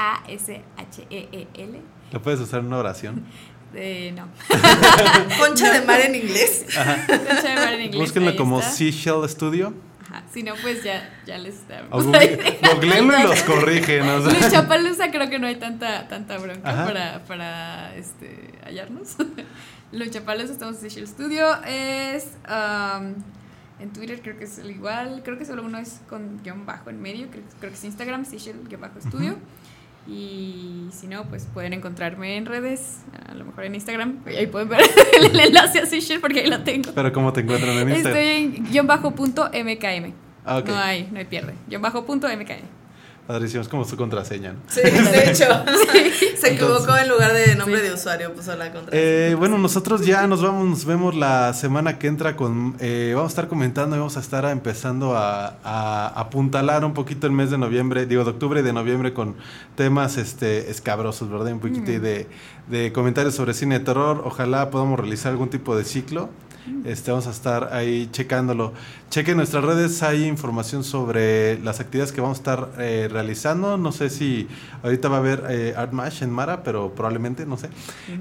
S-E-A-S-H-E-E-L. ¿Lo puedes usar en una oración? *laughs* Eh, no. *laughs* Concha de mar en inglés. *laughs* Concha de mar en inglés, Búsquenlo como está. Seashell Studio. Ajá. Si no, pues ya, ya les google- googleenlo y los corrigen. o sea. Lucha Palusa creo que no hay tanta, tanta bronca Ajá. para, para este, hallarnos. Lucha Palusa, estamos en Seashell Studio. Es. um, en Twitter creo que es el igual. Creo que solo uno es con guion bajo en medio. Creo, creo que es Instagram, Seashell guion bajo estudio. Y si no, pues pueden encontrarme en redes, a lo mejor en Instagram. Ahí pueden ver *laughs* el enlace a Seashell porque ahí lo tengo. Pero ¿cómo te encuentran en Instagram? Estoy en guion bajo punto MKM. Ah, ok. No hay, no hay pierde. Guión bajo punto MKM. Padrísimo, es como su contraseña. ¿no? Sí, de *laughs* hecho. Se equivocó Entonces- en lugar de nombre de usuario, puso la contraseña. Eh, bueno, nosotros ya nos vamos, nos vemos la semana que entra con, eh, vamos a estar comentando y vamos a estar empezando a, a apuntalar un poquito el mes de noviembre, digo de octubre y de noviembre con temas este escabrosos, ¿verdad? Un poquito de, de comentarios sobre cine de terror. Ojalá podamos realizar algún tipo de ciclo. Este, vamos a estar ahí checándolo. Chequen nuestras redes, hay información sobre las actividades que vamos a estar eh, realizando. No sé si ahorita va a haber eh, Art Mash en Mara, pero probablemente, no sé.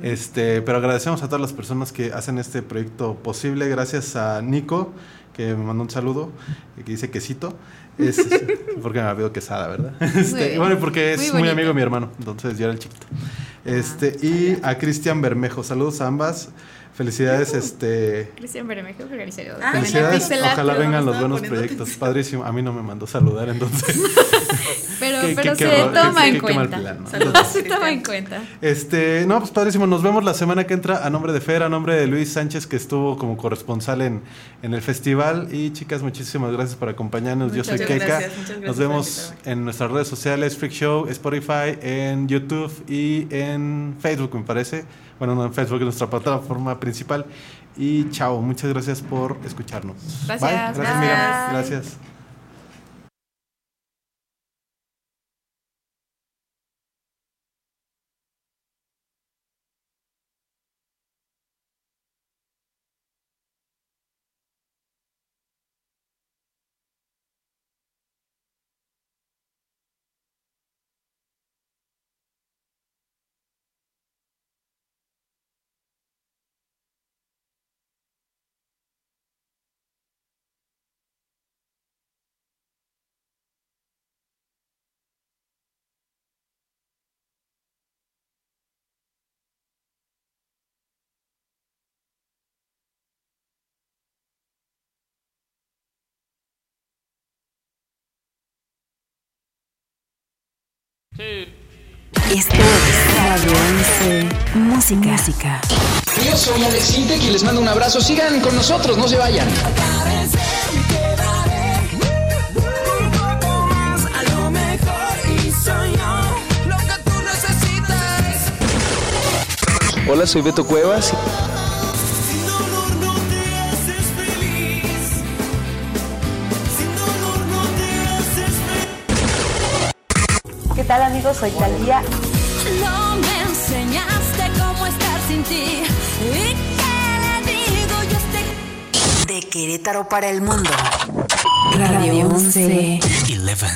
Este, pero agradecemos a todas las personas que hacen este proyecto posible. Gracias a Nico, que me mandó un saludo, que dice quesito. Es *laughs* porque me había quesada, ¿verdad? Este, bueno, porque es Muy muy, amigo de mi hermano, entonces yo era el chiquito. Este, y a Cristian Bermejo, saludos a ambas. Felicidades, este. Cristian Bermejo. Ah, Felicidades, ojalá vengan los buenos proyectos. atención. Padrísimo. A mí no me mandó saludar, entonces. *laughs* Pero, Qué- pero qué- se qué toma qué- en qué- qué mal cuenta. plan, ¿no? Saludos, *laughs* Se toma en cuenta. Este, no, pues padrísimo. Nos vemos la semana que entra a nombre de Fer, a nombre de Luis Sánchez, que estuvo como corresponsal en, en el festival. Y chicas, muchísimas gracias por acompañarnos. Yo Muchas soy Keika. gracias, muchas gracias Nos vemos en nuestras redes sociales, Freak Show, Spotify, en YouTube y en Facebook, me parece. Bueno, no en Facebook, es nuestra plataforma principal. Y chao, muchas gracias por escucharnos. Gracias, Bye. Gracias, gracias. Miriam. Gracias. Esto es Radio 11 Música. Música. Yo soy Alex Intec y les mando un abrazo. Sigan con nosotros, no se vayan. Hola, soy Beto Cuevas. ¿Qué tal amigos? Soy Talía. No me enseñaste cómo estar sin ti. ¿Y qué le digo yo este De Querétaro para el mundo. Radio 11. 11, 11.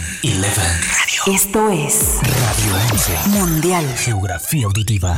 Radio, Esto es Radio 11. Mundial. Geografía auditiva.